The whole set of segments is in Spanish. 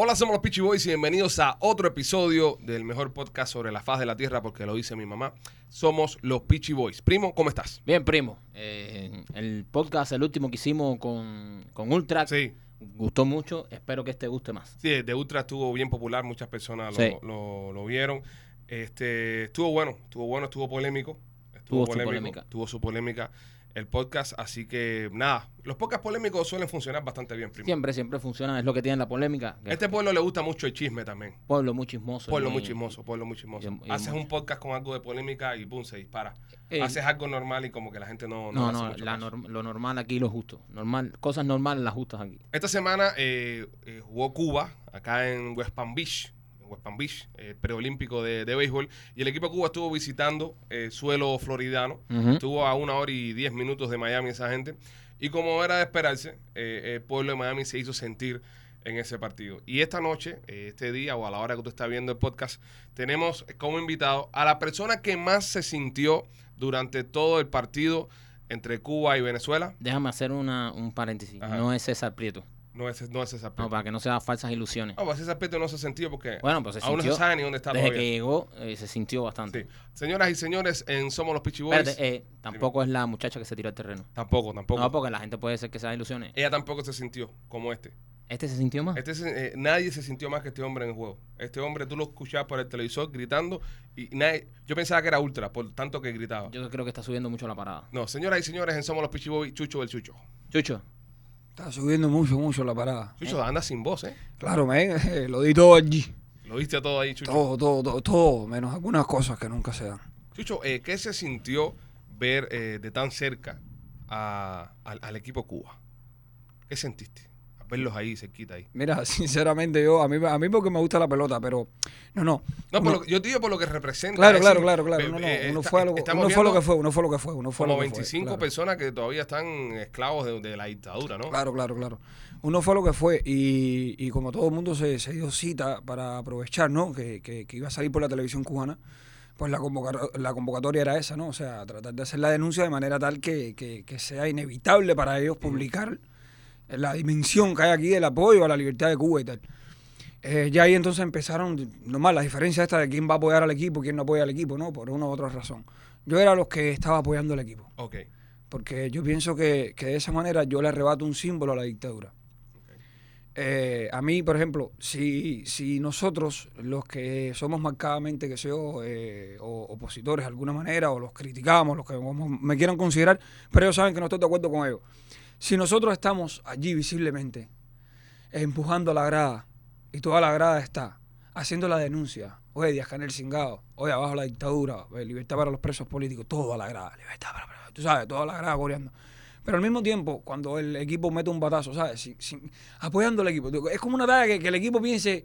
Hola, somos los Peachy Boys y bienvenidos a otro episodio del mejor podcast sobre la faz de la tierra, porque lo dice mi mamá. Somos los Peachy Boys. Primo, ¿cómo estás? Bien, primo. Eh, el podcast, el último que hicimos con, con Ultra, Sí, gustó mucho. Espero que este guste más. sí, de Ultra estuvo bien popular, muchas personas lo, Sí. lo- lo vieron. Este, estuvo bueno, estuvo bueno, estuvo polémico. Estuvo Tuvo su polémico, polémica. tuvo su polémica el podcast, así que nada, los podcasts polémicos suelen funcionar bastante bien, primo. Siempre, siempre funciona. Es lo que tiene la polémica. que A este pueblo le gusta mucho el chisme también. pueblo muy chismoso. Pueblo muy chismoso, pueblo muy chismoso. y- y Haces un podcast con algo de polémica y pum, se dispara. Eh, Haces algo normal y como que la gente no... No, no, mucho la norm- lo normal aquí, lo justo. Normal, cosas normales, las justas aquí. Esta semana eh, eh, jugó Cuba, acá en West Palm Beach, West Palm Beach, eh, preolímpico de, de béisbol, y el equipo de Cuba estuvo visitando eh, suelo floridano. Estuvo a una hora y diez minutos de Miami esa gente. Y como era de esperarse, eh, el pueblo de Miami se hizo sentir en ese partido. Y esta noche, eh, este día o a la hora que tú estás viendo el podcast, tenemos como invitado a la persona que más se sintió durante todo el partido entre Cuba y Venezuela. Déjame hacer una, un paréntesis. Ajá. No es César Prieto. No es, no es César No, Prieto. para que no sean falsas ilusiones. No, pues ese aspecto no se sintió porque Bueno, pues se aún no se sintió. sabe ni dónde está Desde todavía. que llegó, eh, se sintió bastante. Sí. Señoras y señores, en Somos los Pichi Boys. Espérate, eh, tampoco es la muchacha que se tiró al terreno. Tampoco, tampoco. No, porque la gente puede ser que sean ilusiones. Ella tampoco se sintió como este. ¿Este se sintió más? Este se- eh, nadie se sintió más que este hombre en el juego. Este hombre tú lo escuchabas por el televisor gritando y nadie, yo pensaba que era ultra por tanto que gritaba. Yo creo que está subiendo mucho la parada. No, señoras y señores, en Somos los Pichi Boys, Chucho el Chucho. Chucho, Está subiendo mucho, mucho la parada. Chucho anda sin voz, ¿eh? Claro, men, eh, lo di todo allí. Lo viste todo ahí, Chucho. Todo, todo, todo, todo, menos algunas cosas que nunca se dan. Chucho, eh, ¿qué se sintió ver eh, de tan cerca a- al, al equipo Cuba? ¿Qué sentiste? Verlos ahí, cerquita ahí. Mira, sinceramente yo, a mí, a mí porque me gusta la pelota, pero no, no. No, por lo yo te digo por lo que representa. claro, claro, claro, claro. eh, No, no, eh, uno está- fue, lo, uno fue lo que fue, uno fue lo que fue, uno fue Como lo que fue, 25 claro. personas que todavía están esclavos de, de la dictadura, ¿no? Claro, claro, claro. Uno fue lo que fue y, y como todo el mundo se, se dio cita para aprovechar, ¿no? Que, que- que iba a salir por la televisión cubana, pues la, la convocatoria era esa, ¿no? O sea, tratar de hacer la denuncia de manera tal que, que- que sea inevitable para ellos publicar la dimensión que hay aquí del apoyo a la libertad de Cuba y tal. Eh, ya ahí entonces empezaron, normal, la diferencia esta de quién va a apoyar al equipo, quién no apoya al equipo, ¿no? Por una u otra razón. Yo era los que estaba apoyando al equipo Ok. porque yo pienso que, que de esa manera yo le arrebato un símbolo a la dictadura. Eh, a mí, por ejemplo, si, si nosotros, los que somos marcadamente, que sé yo, eh, o- opositores de alguna manera, o los criticamos, los que me quieran considerar, pero ellos saben que no estoy de acuerdo con ellos. Si nosotros estamos allí visiblemente, empujando la grada, y toda la grada está haciendo la denuncia, oye, Díaz Canel Cingado, oye, abajo la dictadura, libertad para los presos políticos, toda la grada, libertad para los presos, tú sabes, toda la grada coreando. Pero al mismo tiempo, cuando el equipo mete un batazo, ¿sabes? Sin- sin- apoyando al equipo. Es como una tarea que, que el equipo piense,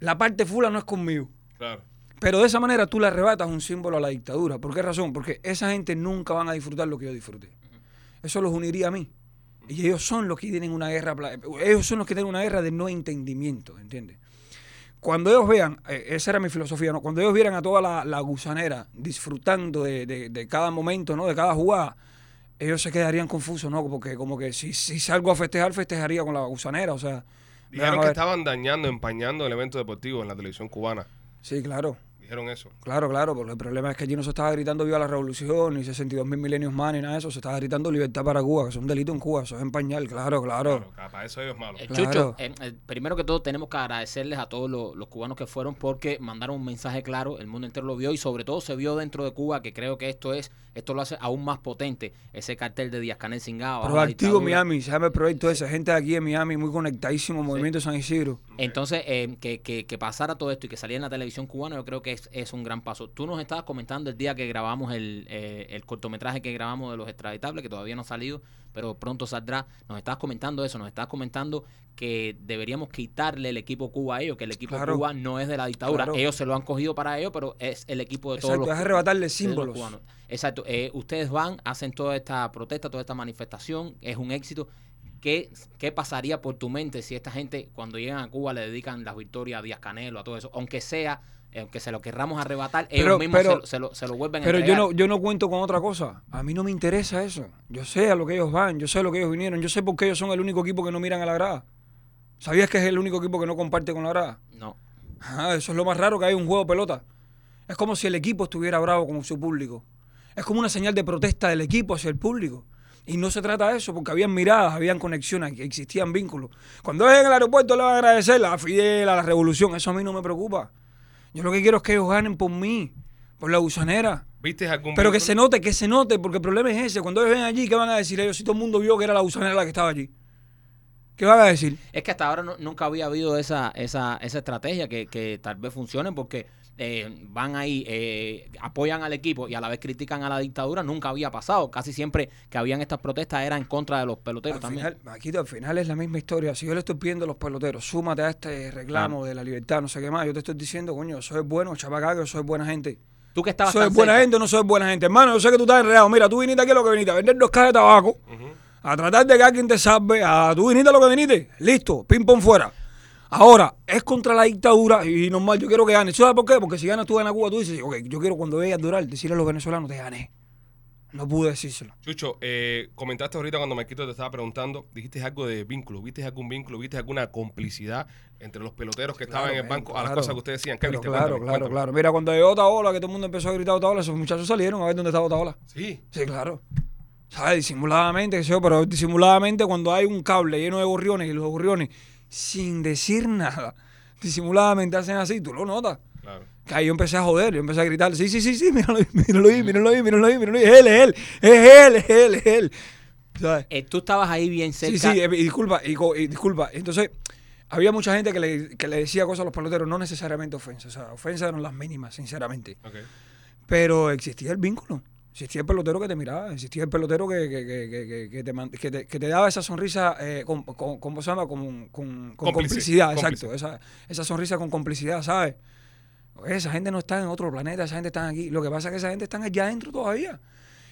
la parte fula no es conmigo. Claro. Pero de esa manera tú le arrebatas un símbolo a la dictadura. ¿Por qué razón? Porque esa gente nunca van a disfrutar lo que yo disfruté. Eso los uniría a mí. Y ellos son los que tienen una guerra, ellos son los que tienen una guerra de no entendimiento, ¿entiendes? Cuando ellos vean, eh, esa era mi filosofía, ¿no? Cuando ellos vieran a toda la, la gusanera disfrutando de, de- de cada momento, ¿no? De cada jugada, ellos se quedarían confusos, ¿no? Porque como que si, si salgo a festejar, festejaría con la gusanera, o sea... Dijeron que estaban dañando, empañando el evento deportivo en la televisión cubana. Sí, claro. Dijeron eso. Claro, claro, porque el problema es que allí no se estaba gritando viva la revolución, ni 62 mil milenios más, ni nada de eso, se estaba gritando libertad para Cuba, que es un delito en Cuba, eso es empañar, claro, claro. Claro, para eso ellos malos. Eh, Claro. Chucho, eh, eh, primero que todo tenemos que agradecerles a todos los, los cubanos que fueron porque mandaron un mensaje claro, el mundo entero lo vio y sobre todo se vio dentro de Cuba que creo que esto es esto lo hace aún más potente ese cartel de Díaz Canel la Proactivo. Miami, se llama el proyecto ese, gente de aquí en Miami muy conectadísimo, Movimiento San Isidro. Entonces, eh, que, que, que pasara todo esto y que saliera en la televisión cubana, yo creo que es, es un gran paso. Tú nos estabas comentando el día que grabamos el, eh, el cortometraje que grabamos de los extraditables, que todavía no ha salido, pero pronto saldrá. Nos estabas comentando eso, nos estabas comentando que deberíamos quitarle el equipo Cuba a ellos, que el equipo Claro. Cuba no es de la dictadura. Claro. Ellos se lo han cogido para ellos, pero es el equipo de todos Exacto, los es arrebatarle símbolos. cubanos. Exacto. Eh, ustedes van, hacen toda esta protesta, toda esta manifestación, es un éxito. ¿Qué, ¿Qué pasaría por tu mente si esta gente, cuando llegan a Cuba, le dedican las victorias a Díaz Canelo, a todo eso? Aunque sea, aunque se lo querramos arrebatar, ellos Pero- mismos pero- se, lo- se lo, se lo vuelven a Pero yo no, yo no cuento con otra cosa. A mí no me interesa eso. Yo sé a lo que ellos van, yo sé a lo que ellos vinieron, yo sé por qué ellos son el único equipo que no miran a la grada. ¿Sabías que es el único equipo que no comparte con la grada? No. Ajá, eso es lo más raro que hay un juego de pelota. Es como si el equipo estuviera bravo con su público. Es como una señal de protesta del equipo hacia el público. Y no se trata de eso, porque habían miradas, habían conexiones, existían vínculos. Cuando es en el aeropuerto le van a agradecer a Fidel, a la revolución. Eso a mí no me preocupa. Yo lo que quiero es que ellos ganen por mí, por la gusanera. ¿Viste algún Pero que se note, que se note, porque el problema es ese. Cuando ellos ven allí, ¿qué van a decir ellos? Si todo el mundo vio que era la gusanera la que estaba allí. ¿Qué van a decir? Es que hasta ahora no- nunca había habido esa, esa, esa estrategia que, que tal vez funcione porque eh, van ahí, eh, apoyan al equipo y a la vez critican a la dictadura. Nunca había pasado. Casi siempre que habían estas protestas era en contra de los peloteros Al también. final, Maquito, al final es la misma historia. Si yo le estoy pidiendo a los peloteros, súmate a este reclamo de la libertad, no sé qué más, yo te estoy diciendo, coño, soy bueno, chapacá, que soy buena gente. Tú que estabas ¿Soy buena cerca, gente o no soy buena gente? Hermano, yo sé que tú estás enredado. Mira, tú viniste aquí a lo que viniste, a vender dos cajas de tabaco, a tratar de que alguien te salve, a tú viniste a lo que viniste. Listo, ping pong fuera. Ahora, es contra la dictadura y normal, yo quiero que gane. ¿Sabes por qué? Porque si ganas tú en Cuba, tú dices, ok, yo quiero cuando veas durar decirle a los venezolanos, te gané. No pude decírselo. Chucho, eh, comentaste ahorita cuando Marquito te estaba preguntando, dijiste algo de vínculo, viste algún vínculo, viste alguna complicidad entre los peloteros que estaban en el banco a las cosas que ustedes decían. ¿Qué viste? claro, Cuéntame, claro, cuéntame. claro. Mira, cuando llegó Otaola, que todo el mundo empezó a gritar Otaola, esos muchachos salieron a ver dónde estaba Otaola. Sí. Sí, claro. ¿Sabes? Disimuladamente, qué sé yo, pero disimuladamente cuando hay un cable lleno de gorriones y los gorriones, sin decir nada, disimuladamente hacen así, tú lo notas. Claro. Que ahí yo empecé a joder, yo empecé a gritar, sí, sí, sí, sí, míralo ahí, míralo ahí, míralo ahí, míralo ahí, míralo ahí, es él, es él, es él, es él, es él. ¿Sabes? eh, tú estabas ahí bien cerca. Sí, sí, eh, y disculpa, y, disculpa. Entonces, había mucha gente que le, que le decía cosas a los peloteros, no necesariamente ofensas, o sea, ofensas eran las mínimas, sinceramente. Ok. Pero existía el vínculo. Existía el pelotero que te miraba, existía el pelotero que, que, que, que- te, te, que te daba esa sonrisa eh, con, con, con- ¿cómo se llama? con, con- complicidad, cómplice. exacto. Esa, esa sonrisa con complicidad, ¿sabes? Esa gente no está en otro planeta, esa gente está aquí. Lo que pasa es que esa gente está allá adentro todavía.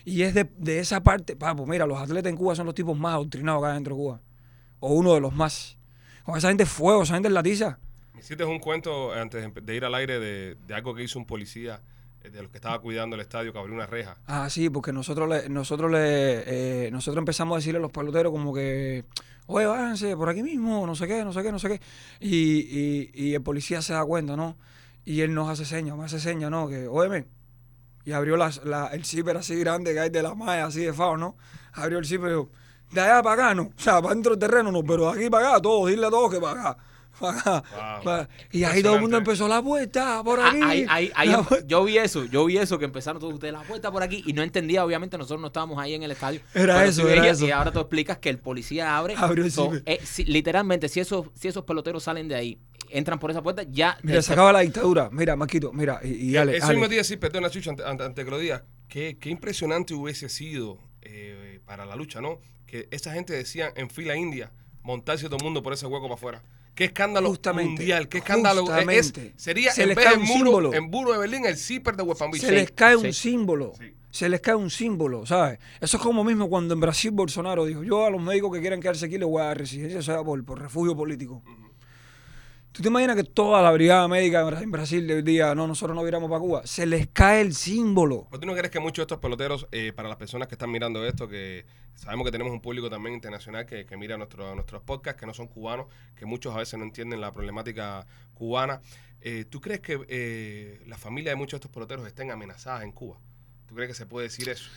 Y es de, de esa parte, papo, mira, los atletas en Cuba son los tipos más adoctrinados acá adentro de Cuba. O uno de los más. Con esa gente es fuego, esa gente es latiza. Me hiciste un cuento antes de ir al aire de, de algo que hizo un policía de los que estaba cuidando el estadio que abrió una reja. Ah, sí, porque nosotros le, nosotros le, eh, nosotros empezamos a decirle a los peloteros como que, oye, váyanse por aquí mismo, no sé qué, no sé qué, no sé qué. Y, y, y el policía se da cuenta, ¿no? Y él nos hace señas, me hace señas, ¿no? Que, óyeme. Y abrió las- la, el zipper así grande que hay de la malla, así de fao, ¿no? Abrió el zipper y dijo, de allá para acá, ¿no? O sea, para dentro del terreno, no, pero de aquí para acá, todos, dile a todos que para acá. Para acá. Wow. para- Y ahí todo el mundo empezó la puerta, por Ah, aquí. ahí- ahí- ahí la em- puerta". yo vi eso, yo vi eso, que empezaron todos ustedes la puerta por aquí y no entendía, obviamente nosotros no estábamos ahí en el estadio. Era eso, era eso. Y ahora tú explicas que el policía abre. Abrió el So, zipper. eh, si- literalmente, si esos, si esos peloteros salen de ahí, entran por esa puerta, ya... Mira, eh, se acaba la dictadura. Mira, Marquito, mira, y, y Ale, Eso Ale. mismo te iba a decir, perdona, Chucho, ante, ante- ante que lo digas, qué, qué impresionante hubiese sido eh, para la lucha, ¿no? Que esa gente decía en fila india montarse todo el mundo por ese hueco para afuera. Qué escándalo Justamente, mundial, qué escándalo es- es- sería Se en les vez cae un muro, símbolo. en muro de Berlín el zipper de West Palm Beach. se les cae un sí. símbolo. Sí. Se les cae un símbolo, ¿sabes? Eso es como mismo cuando en Brasil Bolsonaro dijo, yo a los médicos que quieran quedarse aquí les voy a dar residencia, o sea, por, por refugio político. ¿Tú te imaginas que toda la brigada médica en Bra- en Brasil le diga, no, nosotros no viramos para Cuba? Se les cae el símbolo. ¿Pues tú no crees que muchos de estos peloteros, eh, para las personas que están mirando esto, que sabemos que tenemos un público también internacional que, que mira nuestro, nuestros podcasts, que no son cubanos, que muchos a veces no entienden la problemática cubana, eh, ¿tú crees que eh, la familia de muchos de estos peloteros estén amenazadas en Cuba? ¿Tú crees que se puede decir eso?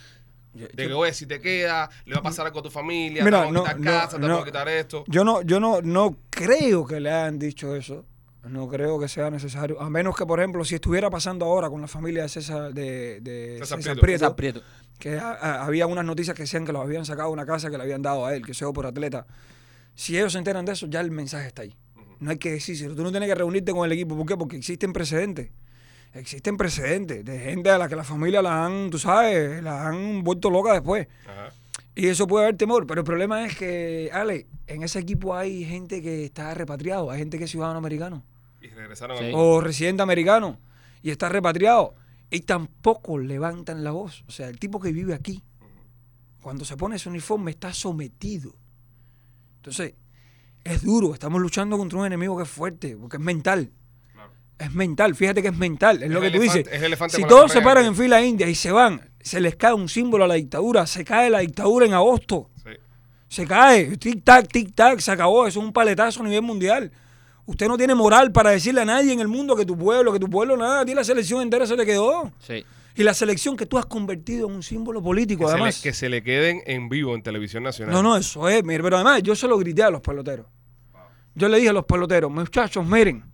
Yo, De que, oye, si te queda, le va a pasar algo a tu familia, Mira, te vamos a quitar no, no, casa, te vamos a quitar esto. yo no, yo no, no creo que le hayan dicho eso. No creo que sea necesario. A menos que, por ejemplo, si estuviera pasando ahora con la familia de César, de, de César César Prieto. Prieto, César Prieto. que a- a- había unas noticias que decían que los habían sacado de una casa que le habían dado a él, que sea por atleta. Si ellos se enteran de eso, ya el mensaje está ahí. No hay que decírselo. Tú no tienes que reunirte con el equipo. ¿Por qué? Porque existen precedentes. Existen precedentes de gente a la que la familia la han, tú sabes, la han vuelto loca después. Ajá. Y eso puede haber temor. Pero el problema es que, Ale, en ese equipo hay gente que está repatriado, hay gente que es ciudadano americano Y regresaron Sí. a o residente americano y está repatriado y tampoco levantan la voz. O sea, el tipo que vive aquí, cuando se pone ese uniforme, está sometido. Entonces, es duro. Estamos luchando contra un enemigo que es fuerte, porque es mental. Es mental, fíjate que es mental, es, Es lo que tú dices. es el elefante Si todos se paran en fila india y se van, se les cae un símbolo a la dictadura, se cae la dictadura en agosto. Sí. Se cae. Tic-tac, tic-tac, se acabó. Eso es un paletazo a nivel mundial. Usted no tiene moral para decirle a nadie en el mundo que tu pueblo, que tu pueblo, nada. A ti la selección entera se le quedó. Sí. Y la selección que tú has convertido en un símbolo político, Que se, le, además. que se le queden en vivo en televisión nacional. No, no, eso es. mire, Pero además, yo se lo grité a los peloteros. Yo le dije a los peloteros, muchachos, miren,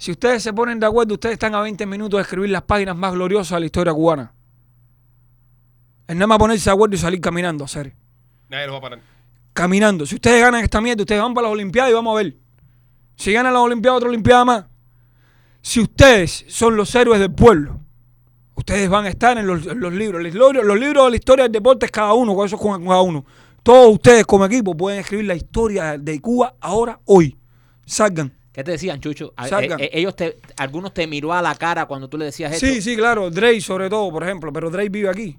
si ustedes se ponen de acuerdo, ustedes están a 20 minutos de escribir las páginas más gloriosas de la historia cubana. Es nada más ponerse de acuerdo y salir caminando a hacer. Nadie los va a parar. Caminando. Si ustedes ganan esta mierda, ustedes van para las Olimpiadas y vamos a ver. Si ganan las Olimpiadas, otra Olimpiada más. Si ustedes son los héroes del pueblo, ustedes van a estar en los, en los libros. Los, libros. los libros de la historia del deporte es cada uno, con eso con cada uno. Todos ustedes como equipo pueden escribir la historia de Cuba ahora, hoy. Salgan. ¿Qué te decían, Chucho? A- eh, eh, ellos te, algunos te miró a la cara cuando tú le decías esto. Sí, sí, claro. Drake sobre todo, por ejemplo. Pero Drake vive aquí.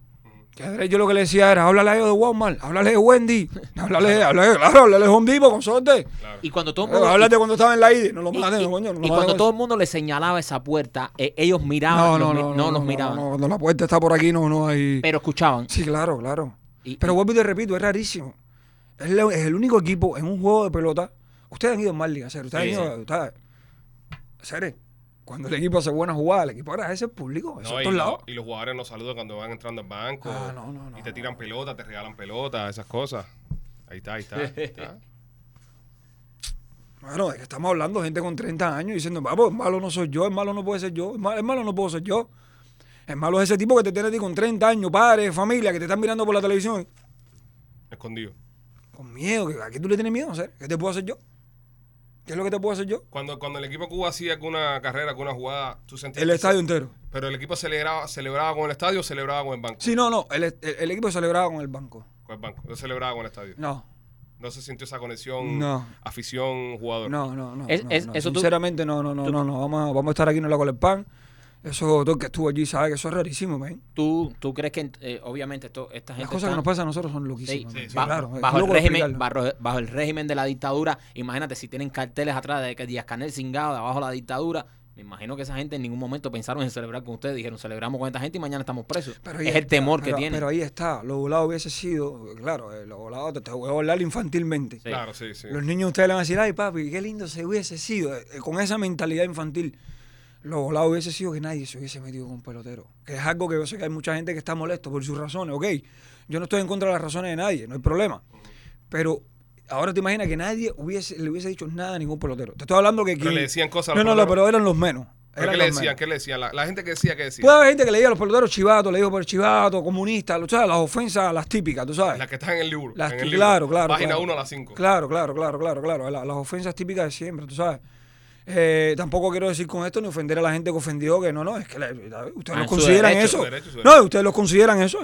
Que a Drake yo lo que le decía era, háblale a ellos de Walmart, háblale de Wendy, háblale, háblale, claro, háblale de Home Depot, con suerte. Y cuando todo el Eh, mundo... Háblate cuando estaba en la ID, no lo y- maten, coño. no y cuando todo eso. el mundo le señalaba esa puerta, eh, ellos No, miraban, no, los mi- no, no, no, los no, miraban, no, Cuando la puerta está por aquí, no, no hay. pero escuchaban. Sí, claro, claro. Y- Pero vuelvo y te repito, es rarísimo. Es el único equipo en un juego de pelota. Ustedes han ido en más ligas. Ustedes han ido. ustedes-. Cuando el equipo hace buena jugada, el equipo agradece al público. Eso No, y, todos lo- lados. y los jugadores nos saludan cuando van entrando al banco. Ah, no, no, no, y te tiran pelota, te regalan pelota, esas cosas. Ahí está, ahí está. ahí está. Bueno, de que estamos hablando de gente con 30 años diciendo, vamos, el malo no soy yo, el malo no puede ser yo, el malo, el malo no puedo ser yo. El malo es ese tipo que te tiene a ti con 30 años, padre, familia, que te están mirando por la televisión. Escondido. Con miedo, ¿a qué tú le tienes miedo? ¿Qué te puedo hacer yo? ¿Qué es lo que te puedo hacer yo? Cuando, cuando el equipo de Cuba hacía alguna carrera, alguna jugada, tú sentías El que estadio se- entero. Pero el equipo celebraba, celebraba con el estadio o celebraba con el banco. Sí, no, no, el, el- el equipo celebraba con el banco. Con el banco. No celebraba con el estadio. No, No se sintió esa conexión, No. afición, jugador. no, no, no. Es- no, es- no. eso tú- Sinceramente, no, no, no, tú- no, no. Vamos a, vamos a estar aquí en la Colepán. Eso, todo el que estuvo allí sabe que eso es rarísimo, man. ¿Tú, ¿Tú crees que, eh, obviamente, esto, esta gente Las cosas que nos pasan a nosotros son loquísimas. sí, sí. ba- claro, bajo, el régimen, bajo, bajo el régimen de la dictadura, imagínate si tienen carteles atrás de que Díaz Canel cingado de abajo de la dictadura, me imagino que esa gente en ningún momento pensaron en celebrar con ustedes, dijeron celebramos con esta gente y mañana estamos presos. Pero es el temor que tienen. Pero ahí está. Lo volado hubiese sido, claro, eh, lo volado te, te voy a hablar infantilmente. Sí. Claro, sí, sí. Los niños ustedes le van a decir, ay papi, qué lindo se hubiese sido, eh, con esa mentalidad infantil. Lo volado hubiese sido que nadie se hubiese metido con un pelotero. Que es algo que yo sé que hay mucha gente que está molesto por sus razones, ok. Yo no estoy en contra de las razones de nadie, no hay problema. Pero ahora te imaginas que nadie hubiese, le hubiese dicho nada a ningún pelotero. Te estoy hablando que... Pero le decían cosas No, no, no, pero eran los menos. ¿Pero eran ¿Qué le decían? menos. ¿Qué le decían? La, la gente que decía, ¿qué decía? Puede haber gente que le diga a los peloteros chivato, le dijo por chivato, comunista, tú sabes, las ofensas, las típicas, tú sabes. Las que están en el libro. Las en el libro. claro, claro. Página claro. 1 a las 5. Claro, claro, claro, claro, claro. la- las ofensas típicas de siempre, tú sabes. Eh, tampoco quiero decir con esto ni ofender a la gente que ofendió, que no, no, es que la- ustedes Ah, los en consideran derecho, eso. derecho, No, ustedes los consideran eso.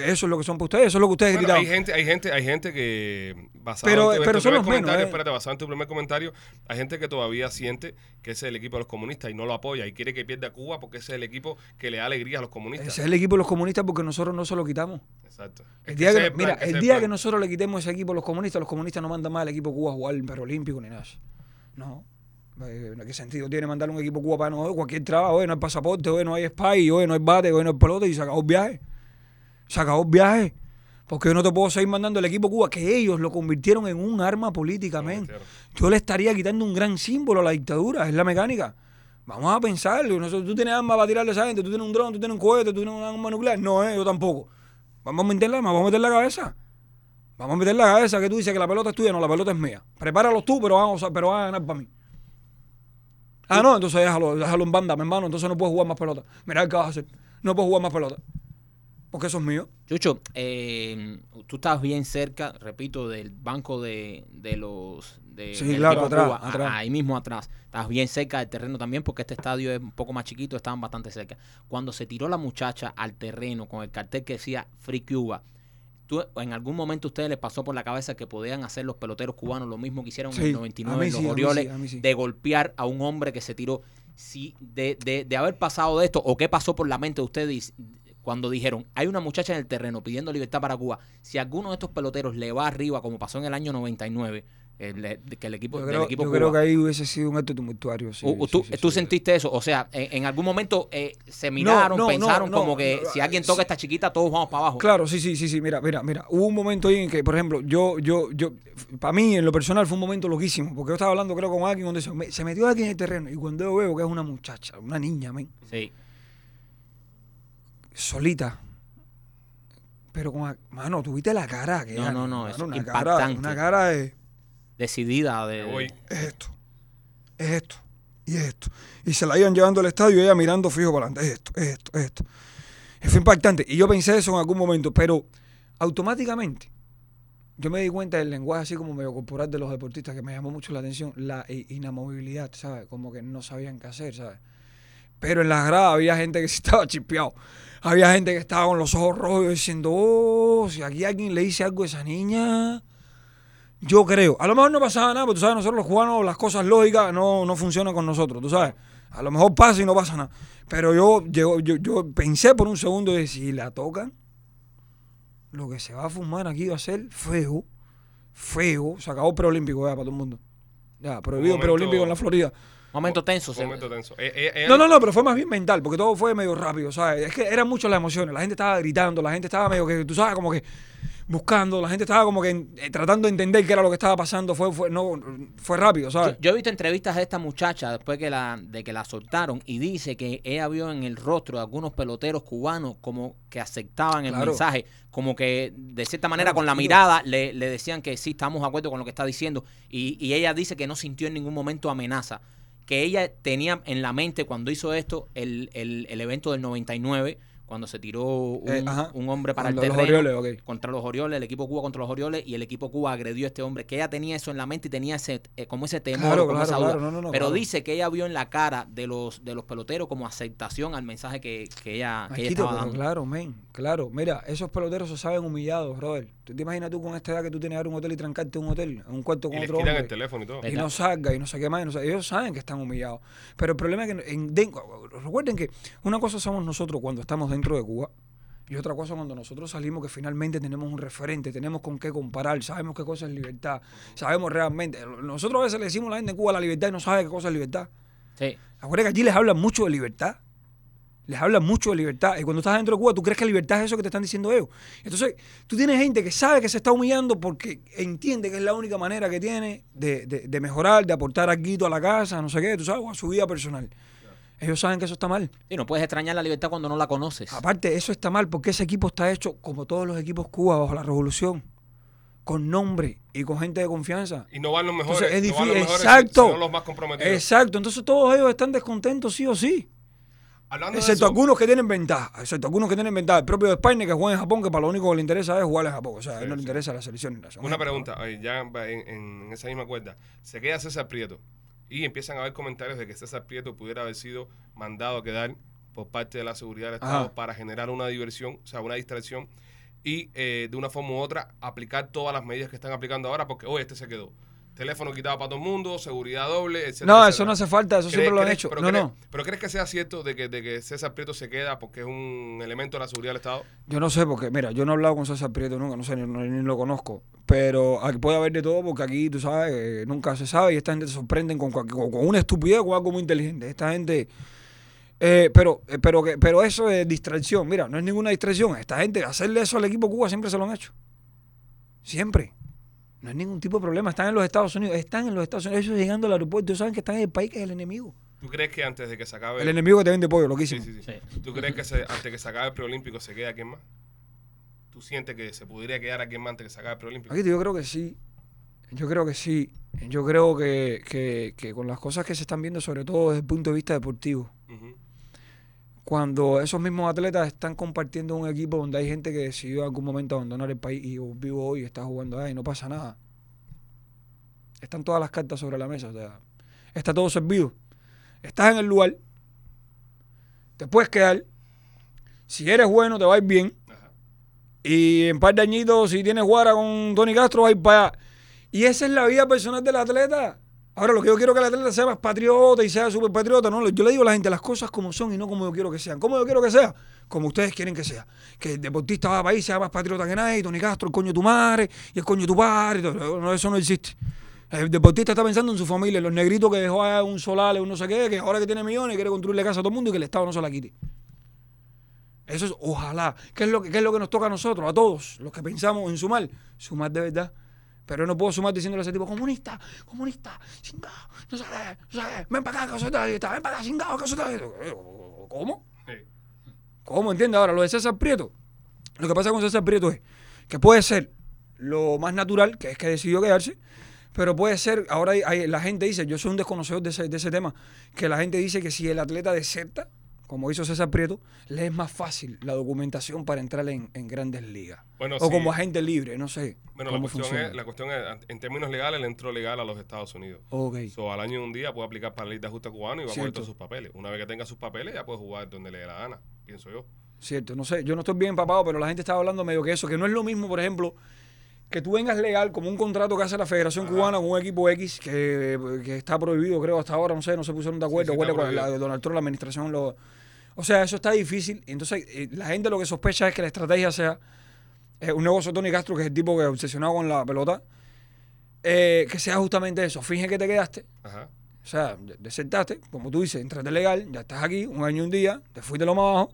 Eso es lo que son para ustedes, eso es lo que ustedes Bueno, gritaban. hay gente, hay gente, hay gente que basado Pero- en tu, en pero tu son primer los menos, comentario, eh. espérate, basado en tu primer comentario, hay gente que todavía siente que ese es el equipo de los comunistas y no lo apoya y quiere que pierda Cuba porque ese es el equipo que le da alegría a los comunistas. Ese es el equipo de los comunistas porque nosotros no se lo quitamos. Exacto. El día que, mira, el día que nosotros le quitemos ese equipo a los comunistas, los comunistas no mandan más al equipo Cuba a jugar el Olímpico ni nada. No. Eh, ¿Qué sentido tiene mandar un equipo Cuba para no cualquier trabajo? Hoy no hay pasaporte, hoy no hay spy, hoy no hay bate, hoy no hay pelota y se acabó el viaje. Se acabó el viaje. Porque yo no te puedo seguir mandando el equipo Cuba, que ellos lo convirtieron en un arma política, men. Yo le estaría quitando un gran símbolo a la dictadura, es la mecánica. Vamos a pensarlo. Nosotros, tú tienes armas para tirarle a esa gente, tú tienes un dron, tú tienes un cohete, tú tienes una arma nuclear. No, eh, yo tampoco. Vamos a meterla, vamos a meter la cabeza. Vamos a meter la cabeza que tú dices que la pelota es tuya, no, la pelota es mía. Prepáralos tú, pero a, pero van a ganar para mí. Ah, no, entonces déjalo, déjalo en banda, mi hermano, entonces no puedes jugar más pelota. Mira qué vas a hacer. No puedes jugar más pelota. Porque eso es mío. Chucho, eh, tú estás bien cerca, repito, del banco de, de los... De, Sí, claro, atrás, Cuba, atrás. ahí mismo atrás. Estás bien cerca del terreno también porque este estadio es un poco más chiquito, estaban bastante cerca. Cuando se tiró la muchacha al terreno con el cartel que decía Free Cuba, ¿tú, ¿en algún momento a ustedes les pasó por la cabeza que podían hacer los peloteros cubanos lo mismo que hicieron en el a 99 mí en los sí, a mí Orioles, sí, a mí sí. de golpear a un hombre que se tiró? Si de, de, de haber pasado de esto, o qué pasó por la mente de ustedes cuando dijeron, hay una muchacha en el terreno pidiendo libertad para Cuba, si alguno de estos peloteros le va arriba, como pasó en el año 99, el, que el equipo, Yo del creo, equipo yo Cuba. creo que ahí hubiese sido un acto tumultuario. sí, ¿Tú, sí, tú sí. sentiste eso? O sea, en, en algún momento eh, se miraron, no, no, pensaron no, como que si alguien toca a esta chiquita, todos vamos para abajo. Claro, sí, sí, sí, sí. Mira, mira, mira. Hubo un momento ahí en que, por ejemplo, yo, yo, yo, para mí, en lo personal, fue un momento loquísimo. Porque yo estaba hablando, creo, con alguien donde se, me- se metió aquí en el terreno. Y cuando yo veo que es una muchacha, una niña, men, Sí. solita. Pero con, mano, tuviste la cara. Que No, no, no, mano, es una cara, impactante. una cara de, Decidida de... Voy. es esto, es esto, y es esto. Y se la iban llevando al estadio y ella mirando fijo para adelante. Es esto, es esto, es esto. Y fue impactante. Y yo pensé eso en algún momento, pero automáticamente yo me di cuenta del lenguaje así como medio corporal de los deportistas que me llamó mucho la atención, la inamovilidad, ¿sabes? Como que no sabían qué hacer, ¿sabes? Pero en las gradas había gente que sí estaba chispeado. Había gente que estaba con los ojos rojos diciendo, oh, si aquí alguien le dice algo a esa niña, yo creo. A lo mejor no pasaba nada, porque tú sabes, nosotros los cubanos, las cosas lógicas no, no funcionan con nosotros, tú sabes. A lo mejor pasa y no pasa nada. Pero yo, yo, yo, yo pensé por un segundo de si la tocan, lo que se va a fumar aquí va a ser feo, feo. Se acabó el preolímpico ya para todo el mundo. Ya, prohibido momento- preolímpico en la Florida. Momento tenso. Se- momento tenso. Eh, eh, eh, No, no, no, pero fue más bien mental, porque todo fue medio rápido, ¿sabes? Es que eran muchas las emociones. La gente estaba gritando, la gente estaba medio que, tú sabes, como que buscando, la gente estaba como que eh, tratando de entender qué era lo que estaba pasando. Fue, fue, no, fue rápido, Yo, ¿sabes? yo he visto entrevistas a esta muchacha después que la, de que la soltaron y dice que ella vio en el rostro de algunos peloteros cubanos como que aceptaban el Claro. mensaje, como que de cierta manera Claro, con la tío. mirada le, le decían que sí, estamos de acuerdo con lo que está diciendo y, y ella dice que no sintió en ningún momento amenaza, que ella tenía en la mente cuando hizo esto el, el, el evento del 99, cuando se tiró un, Eh, un hombre para el los terreno Orioles, contra los Orioles, el equipo Cuba contra los Orioles y el equipo Cuba agredió a este hombre, que ella tenía eso en la mente y tenía ese eh, como ese temor, Claro, como claro, esa duda. claro, no, no, Pero dice que ella vio en la cara de los de los peloteros como aceptación al mensaje que, que ella, que ella estaba dando. claro, men, claro. Mira, esos peloteros se saben humillados, brother. ¿Tú te imaginas tú con esta edad que tú tienes que ir a un hotel y trancarte en un hotel, en un cuarto y con les otro quitan hombre? el teléfono y todo. Y no salga y no sé qué más. y no ellos saben que están humillados. Pero el problema es que en, den- recuerden que una cosa somos nosotros cuando estamos dentro de Cuba y otra cosa cuando nosotros salimos que finalmente tenemos un referente, tenemos con qué comparar, sabemos qué cosa es libertad, sabemos realmente. Nosotros a veces le decimos a la gente en Cuba la libertad y no sabe qué cosa es libertad. Sí. Acuérdate que allí les hablan mucho de libertad. Les hablan mucho de libertad. Y cuando estás dentro de Cuba, tú crees que libertad es eso que te están diciendo ellos. Entonces, tú tienes gente que sabe que se está humillando porque entiende que es la única manera que tiene de, de- de mejorar, de aportar algo a la casa, no sé qué, tú sabes, o a su vida personal. Ellos saben que eso está mal. Sí, no puedes extrañar la libertad cuando no la conoces. Aparte, eso está mal porque ese equipo está hecho como todos los equipos Cuba bajo la revolución, con nombre y con gente de confianza. Y no van los mejores. Entonces, es no van los difícil. mejores, Exacto. sino los más comprometidos. Exacto. Entonces, todos ellos están descontentos, sí o sí. Hablando Excepto algunos que tienen ventaja, excepto algunos que tienen ventaja. El propio de España que juega en Japón, que para lo único que le interesa es jugar en Japón. O sea, a él no le interesa la selección. la Una pregunta, ya en, en esa misma cuerda. Se queda César Prieto y empiezan a haber comentarios de que César Prieto pudiera haber sido mandado a quedar por parte de la seguridad del Estado Ajá. para generar una diversión, o sea, una distracción y eh, de una forma u otra aplicar todas las medidas que están aplicando ahora porque, oye, este se quedó. Teléfono quitado para todo el mundo, seguridad doble, etcétera. No, eso no hace falta, eso ¿Crees- siempre lo han hecho. Pero No, crees, no. pero crees que sea cierto de que, de que César Prieto se queda porque es un elemento de la seguridad del Estado? Yo no sé, porque, mira, yo no he hablado con César Prieto nunca, no sé, ni, ni- lo conozco. Pero aquí puede haber de todo, porque aquí, tú sabes, eh, nunca se sabe y esta gente te sorprende con, con, con una estupidez o algo muy inteligente. Esta gente. eh, pero, eh, pero, pero eso es distracción. Mira, no es ninguna distracción. Esta gente, hacerle eso al equipo Cuba siempre se lo han hecho. Siempre. No hay ningún tipo de problema. Están en los Estados Unidos. Están en los Estados Unidos. Ellos llegando al aeropuerto. Ellos saben que están en el país que es el enemigo. ¿Tú crees que antes de que se acabe... El enemigo que te vende pollo, Sí, loquísimo. sí, sí. Sí. ¿Tú crees que se- antes que se acabe el preolímpico se queda alguien más? ¿Tú sientes que se podría quedar alguien más antes que se acabe el preolímpico? Aquí yo creo que sí. Yo creo que sí. Yo creo que, que, que con las cosas que se están viendo, sobre todo desde el punto de vista deportivo, Ujú. Cuando esos mismos atletas están compartiendo un equipo donde hay gente que decidió en algún momento abandonar el país y vivo hoy y está jugando ahí y no pasa nada. Están todas las cartas sobre la mesa. O sea, está todo servido. Estás en el lugar. Te puedes quedar. Si eres bueno, te va a ir bien. Ajá. Y en par de añitos, si tienes guara con Tony Castro, va a ir para allá. Y esa es la vida personal del atleta. Ahora, lo que yo quiero que el atleta sea más patriota y sea súper patriota, no, yo le digo a la gente las cosas como son y no como yo quiero que sean. ¿Cómo yo quiero que sea? Como ustedes quieren que sea. Que el deportista va a país, sea más patriota que nadie, Tony Castro, el coño de tu madre, y el coño de tu padre, eso no existe. El deportista está pensando en su familia, los negritos que dejó allá un solar, un no sé qué, que ahora que tiene millones quiere construirle casa a todo el mundo y que el Estado no se la quite. Eso es, ojalá. ¿Qué es, lo que, qué es lo que nos toca a nosotros, a todos, los que pensamos en sumar? Sumar de verdad. Pero no puedo sumar diciéndole a ese tipo, comunista, comunista, chingado, no qué, no qué, ven para acá, que soy terrorista, ven para acá, chingado, que soy terrorista. Eh, ¿Cómo? Sí. ¿Cómo? ¿Entiendes? Ahora, lo de César Prieto, lo que pasa con César Prieto es que puede ser lo más natural, que es que decidió quedarse, pero puede ser, ahora hay- hay- la gente dice, yo soy un desconocedor de ese, de ese tema, que la gente dice que si el atleta deserta, como hizo César Prieto, le es más fácil la documentación para entrar en, en grandes ligas. Bueno, o sí. como agente libre, no sé Bueno, la cuestión, funciona. es, la cuestión es, en términos legales, él entró legal a los Estados Unidos. Ok. So, al año y un día puede aplicar para la ley de ajuste cubano y va a Cierto. todos sus papeles. Una vez que tenga sus papeles, ya puede jugar donde le dé la gana, pienso yo. Cierto, no sé, yo no estoy bien empapado, pero la gente estaba hablando medio que eso, que no es lo mismo, por ejemplo, que tú vengas legal como un contrato que hace la Federación Ajá. Cubana con un equipo X que, que está prohibido, creo, hasta ahora, no sé, no se pusieron de acuerdo, Sí, con la de Donald Trump, la administración lo... O sea, eso está difícil. Entonces, eh, la gente lo que sospecha es que la estrategia sea eh, un negocio Tony Castro, que es el tipo que es obsesionado con la pelota, eh, que sea justamente eso. Finge que te quedaste, Ajá. o sea, desertaste, como tú dices, entraste legal, ya estás aquí, un año y un día, te fuiste lo más abajo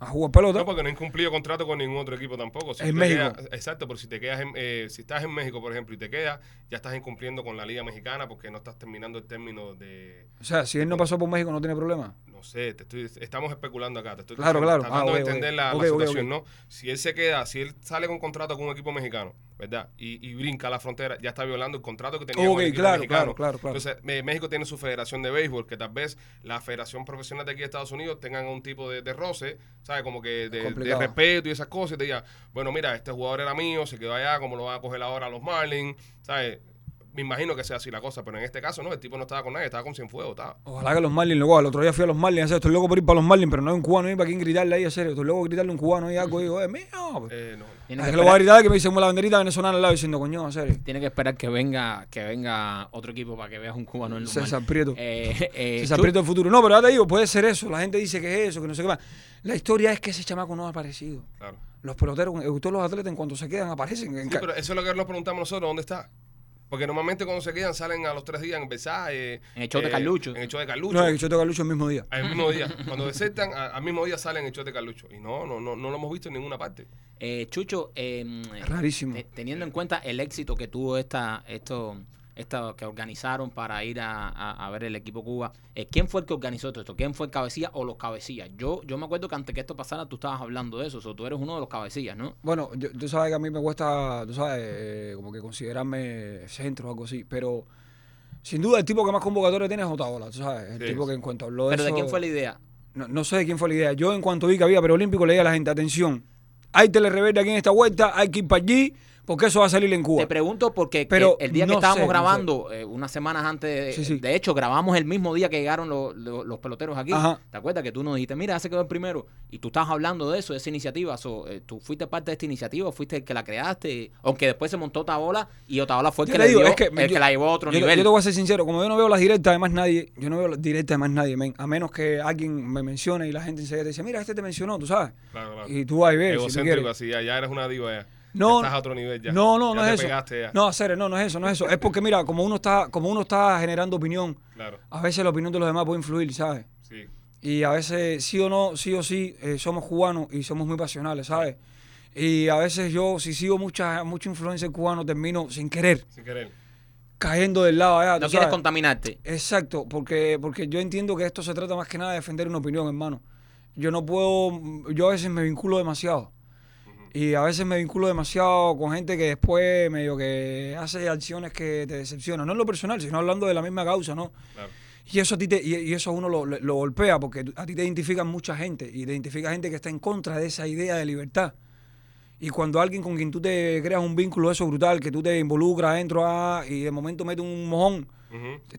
a jugar pelota. No, porque no he incumplido contrato con ningún otro equipo tampoco. Si En México. quedas- exacto, pero si te quedas en, eh, si estás en México, por ejemplo, y te quedas, ya estás incumpliendo con la Liga Mexicana porque no estás terminando el término de, O sea, si él no pasó por México, no tiene problema. No sé, te estoy, estamos especulando acá, te estoy Claro, claro. tratando Ah, de entender la, situación. ¿no? Si él se queda, si él sale con contrato con un equipo mexicano, ¿verdad? Y, y brinca la frontera, ya está violando el contrato que tenía con el equipo claro, mexicano. claro, claro. Entonces, México tiene su federación de béisbol, que tal vez la federación profesional de aquí de Estados Unidos tengan un tipo de, de roce, ¿sabes? Como que de, respeto y esas cosas, y te diga, bueno, mira, este jugador era mío, se quedó allá, como lo van a coger ahora los Marlins, ¿sabes? Me imagino que sea así la cosa, pero en este caso no, el tipo no estaba con nadie, estaba con Cienfuegos, estaba. Ojalá que los Marlins cojan. El otro día fui a los Marlins, a hacer, estoy loco por ir para los Marlins, pero no hay un cubano ahí para quien gritarle ahí, en serio. Estoy loco por gritarle a un cubano ahí algo y digo, es mío. Eh, no. Es que, que lo voy a esperar, gritar que me dicen la banderita venezolana al lado diciendo, coño, en serio. tiene que esperar que venga que venga otro equipo para que veas un cubano en César Prieto. Eh, eh, César Prieto del futuro. No, pero ya te digo, puede ser eso. La gente dice que es eso, que no sé qué más. La historia es que ese chamaco no ha aparecido. Claro. Los peloteros, eh, todos los atletas, en cuanto se quedan, aparecen. En Sí, pero eso es lo que nos preguntamos nosotros, ¿dónde está? Porque normalmente cuando se quedan salen a los tres días en Versailles. En el show de Carlucho. En el show de Carlucho. no, el Choto Galucho el mismo día. Al mismo día. Cuando desertan, a- al mismo día salen en el show de Carlucho. Y no, no, no, no lo hemos visto en ninguna parte. Eh, Chucho, eh, Rarísimo. te- teniendo en cuenta el éxito que tuvo esta, esto, esto que organizaron para ir a, a- a ver el equipo Cuba, eh, ¿quién fue el que organizó todo esto? ¿Quién fue el cabecilla o los cabecillas? Yo, yo me acuerdo que antes que esto pasara tú estabas hablando de eso, o sea, tú eres uno de los cabecillas, ¿no? Bueno, yo- tú sabes que a mí me cuesta, tú sabes, eh, como que considerarme centro o algo así, pero sin duda el tipo que más convocatoria tiene es Otaola, tú sabes, el Sí. tipo que en cuanto habló de Pero ¿de quién fue la idea? No, no sé de quién fue la idea. Yo en cuanto vi que había preolímpico le dije a la gente, atención, hay telereverde aquí en esta vuelta, hay que ir para allí, porque eso va a salir en Cuba. Te pregunto porque Pero el, día que estábamos sé, no grabando, eh, unas semanas antes, Sí, sí. de hecho, grabamos el mismo día que llegaron los, los- los peloteros aquí. Ajá. ¿Te acuerdas que tú nos dijiste, mira, ese quedó el primero? Y tú estabas hablando de eso, de esa iniciativa. So, eh, ¿Tú fuiste parte de esta iniciativa? ¿Fuiste el que la creaste? Aunque después se montó Otaola y Otaola fue el Yo que le digo, dio, es que el que la llevó a otro yo, nivel. yo te voy a ser sincero, como yo no veo las directas de más nadie, yo no veo las directas de más nadie, men, a menos que alguien me mencione y la gente enseguida te dice, mira, este te mencionó, tú sabes. Claro, claro. Y tú vas y ves, si Egocéntrico quieres. así, ya, ya eres una diva ya. No, Estás a otro nivel ya. No, no, Ya no te es eso. pegaste ya. No, Ceres, no, no es eso, no es eso. Es porque, mira, como uno está, como uno está generando opinión, Claro, a veces la opinión de los demás puede influir, ¿sabes? sí. Y a veces, sí o no, sí o sí, eh, somos cubanos y somos muy pasionales, ¿sabes? Y a veces yo, si sigo mucha, mucha influencia cubano, termino sin querer, Sin querer. cayendo del lado allá. no ¿tú quieres sabes? contaminarte. Exacto, porque, porque yo entiendo que esto se trata más que nada de defender una opinión, hermano. Yo no puedo, yo a veces me vinculo demasiado. Y a veces me vinculo demasiado con gente que después medio que hace acciones que te decepcionan. No en lo personal, sino hablando de la misma causa, ¿no? Claro. Y eso a ti te, y, y eso a uno lo, lo golpea porque a ti te identifican mucha gente y te identifica gente que está en contra de esa idea de libertad. Y cuando alguien con quien tú te creas un vínculo eso brutal, que tú te involucras adentro ah, y de momento metes un mojón.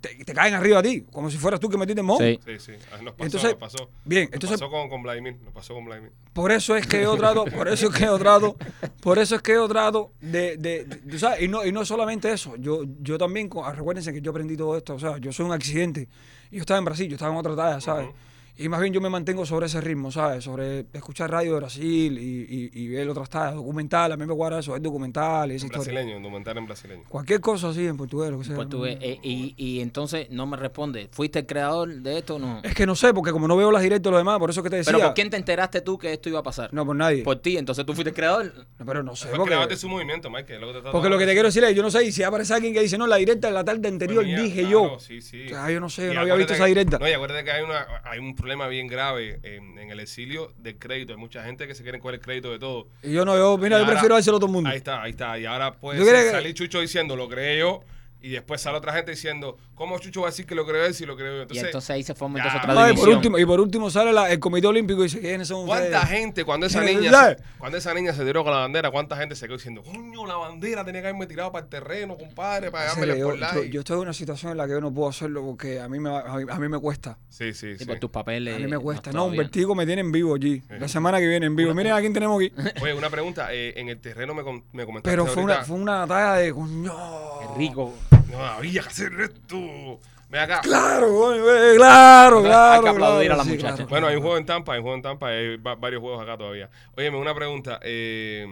Te, te caen arriba a ti, como si fueras tú que metiste el mojón. Sí. Sí, sí. Ah, Nos pasó, Entonces, nos pasó. Bien, Nos entonces pasó con, con Vladimir. Nos pasó con Vladimir. por eso es que yo trato, por eso es que yo trato, por eso es que yo trato de, de, de- tú sabes, y no, y no solamente eso, yo, yo también, recuérdense que yo aprendí todo esto, o sea, yo soy un accidente, yo estaba en Brasil, yo estaba en otra talla, ¿sabes? Y más bien yo me mantengo sobre ese ritmo, ¿sabes? Sobre escuchar radio de Brasil y, y, y ver otras tallas, documental, a mí me guarda eso, es documental historia. brasileño, en documental en brasileño. Cualquier cosa así en portugués, lo que sea. Portugués. Eh, y, y entonces no me responde. ¿Fuiste el creador de esto o no? Es que no sé, porque como no veo las directas de los demás, por eso que te decía. Pero ¿por quién te enteraste tú que esto iba a pasar? No, por nadie. Por ti, entonces tú fuiste el creador. No, pero no sé, porque, creador de su movimiento, Mike. es lo que te porque lo que te quiero decir es, yo no sé, y si aparece alguien que dice, no, la directa de la tarde de anterior decir. dije Claro, yo. Sí, sí. O sea, yo no sé, Y no había visto esa directa. No, y acuérdate que hay, una, hay un problema bien grave en, en el exilio del crédito. Hay mucha gente que se quiere coger el crédito de todo. Y yo no, yo, mira, Y yo ahora- prefiero dárselo a todo el mundo. Ahí está, ahí está. Y ahora puede ¿Tú ser- crees que- salir Chucho diciendo, lo creé yo. Y después sale otra gente diciendo, ¿cómo Chucho va a decir que lo creó él si lo creó yo? y Entonces, entonces ahí se forma entonces otra No, y, por último, y por último sale la- el Comité Olímpico y dice, ¿quiénes son ustedes? ¿Cuánta gente cuando esa ¿Quiénes niña se, cuando esa niña se tiró con la bandera, cuánta gente se quedó diciendo, coño, la bandera tenía que haberme tirado para el terreno, compadre, para serio, por yo, yo, yo estoy en una situación en la que yo no puedo hacerlo porque a mí me, va- a mí, a mí me cuesta. Sí, sí, Sí, por tus papeles. A mí me cuesta. No, un vertigo me tiene en vivo allí. La semana que viene en vivo. Miren a quién tenemos aquí. Oye, una pregunta, eh, en el terreno me, me comentaste Pero fue una, fue una talla de coño. Qué rico. No había que hacer esto. Ven acá. Claro, coño, eh, claro, Hay que claro. aplaudir claro, a la sí, muchacha. claro. Bueno, hay un juego en Tampa, hay un juego en Tampa, hay va- varios juegos acá todavía. Óyeme, una pregunta. eh,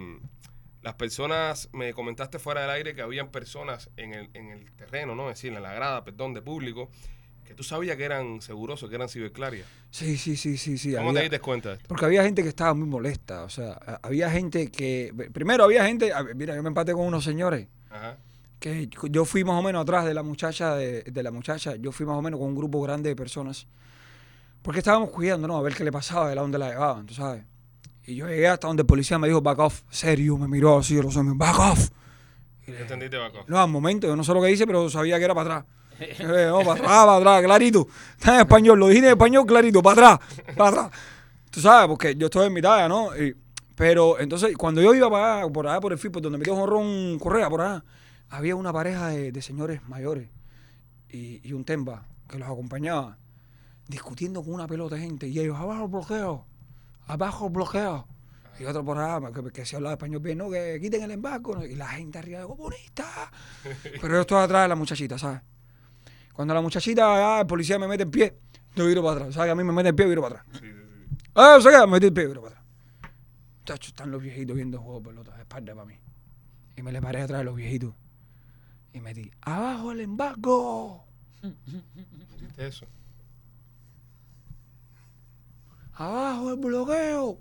las personas, me comentaste fuera del aire que habían personas en el, en el terreno, ¿no? Es decir, en la grada, perdón, de público, que tú sabías que eran segurosos, que eran ciberclarias. Sí, sí, sí, sí, sí. ¿Cómo había- te diste cuenta de esto? Porque había gente que estaba muy molesta. O sea, a- había gente que. Primero había gente. a Mira, yo me empaté con unos señores. Ajá. Que yo fui más o menos atrás de la muchacha de, de la muchacha yo fui más o menos con un grupo grande de personas porque estábamos cuidando no a ver qué le pasaba de la donde la llevaban tú sabes. Y yo llegué hasta donde el policía me dijo back off serio me miró así los ojos back off ¿Qué entendiste, Baco? no al momento yo no sé lo que hice pero sabía que era para atrás. No, para atrás para atrás clarito está en español lo dije en español clarito para atrás para atrás. Tú sabes porque yo estoy en mi talla no Y- pero entonces cuando yo iba para allá, por allá por el FIP por donde me dio Jorrón Correa por allá había una pareja de, de señores mayores y, y un temba que los acompañaba discutiendo con una pelota de gente y ellos abajo el bloqueo abajo el bloqueo y otro por allá que, que se hablaba español bien no que quiten el embarco ¿no? y la gente arriba de comunista pero yo estoy atrás de la muchachita ¿sabes? cuando la muchachita ah, el policía me mete el pie yo viro para atrás ¿sabes? a mí me mete el pie viro para atrás Sí, sí, sí. ah ¿sabes? me metí el pie viro para atrás Chacho, están los viejitos viendo juego de pelota de espalda para mí y me le paré atrás de los viejitos y metí abajo el embargo ¿Entendiste eso? Abajo el bloqueo.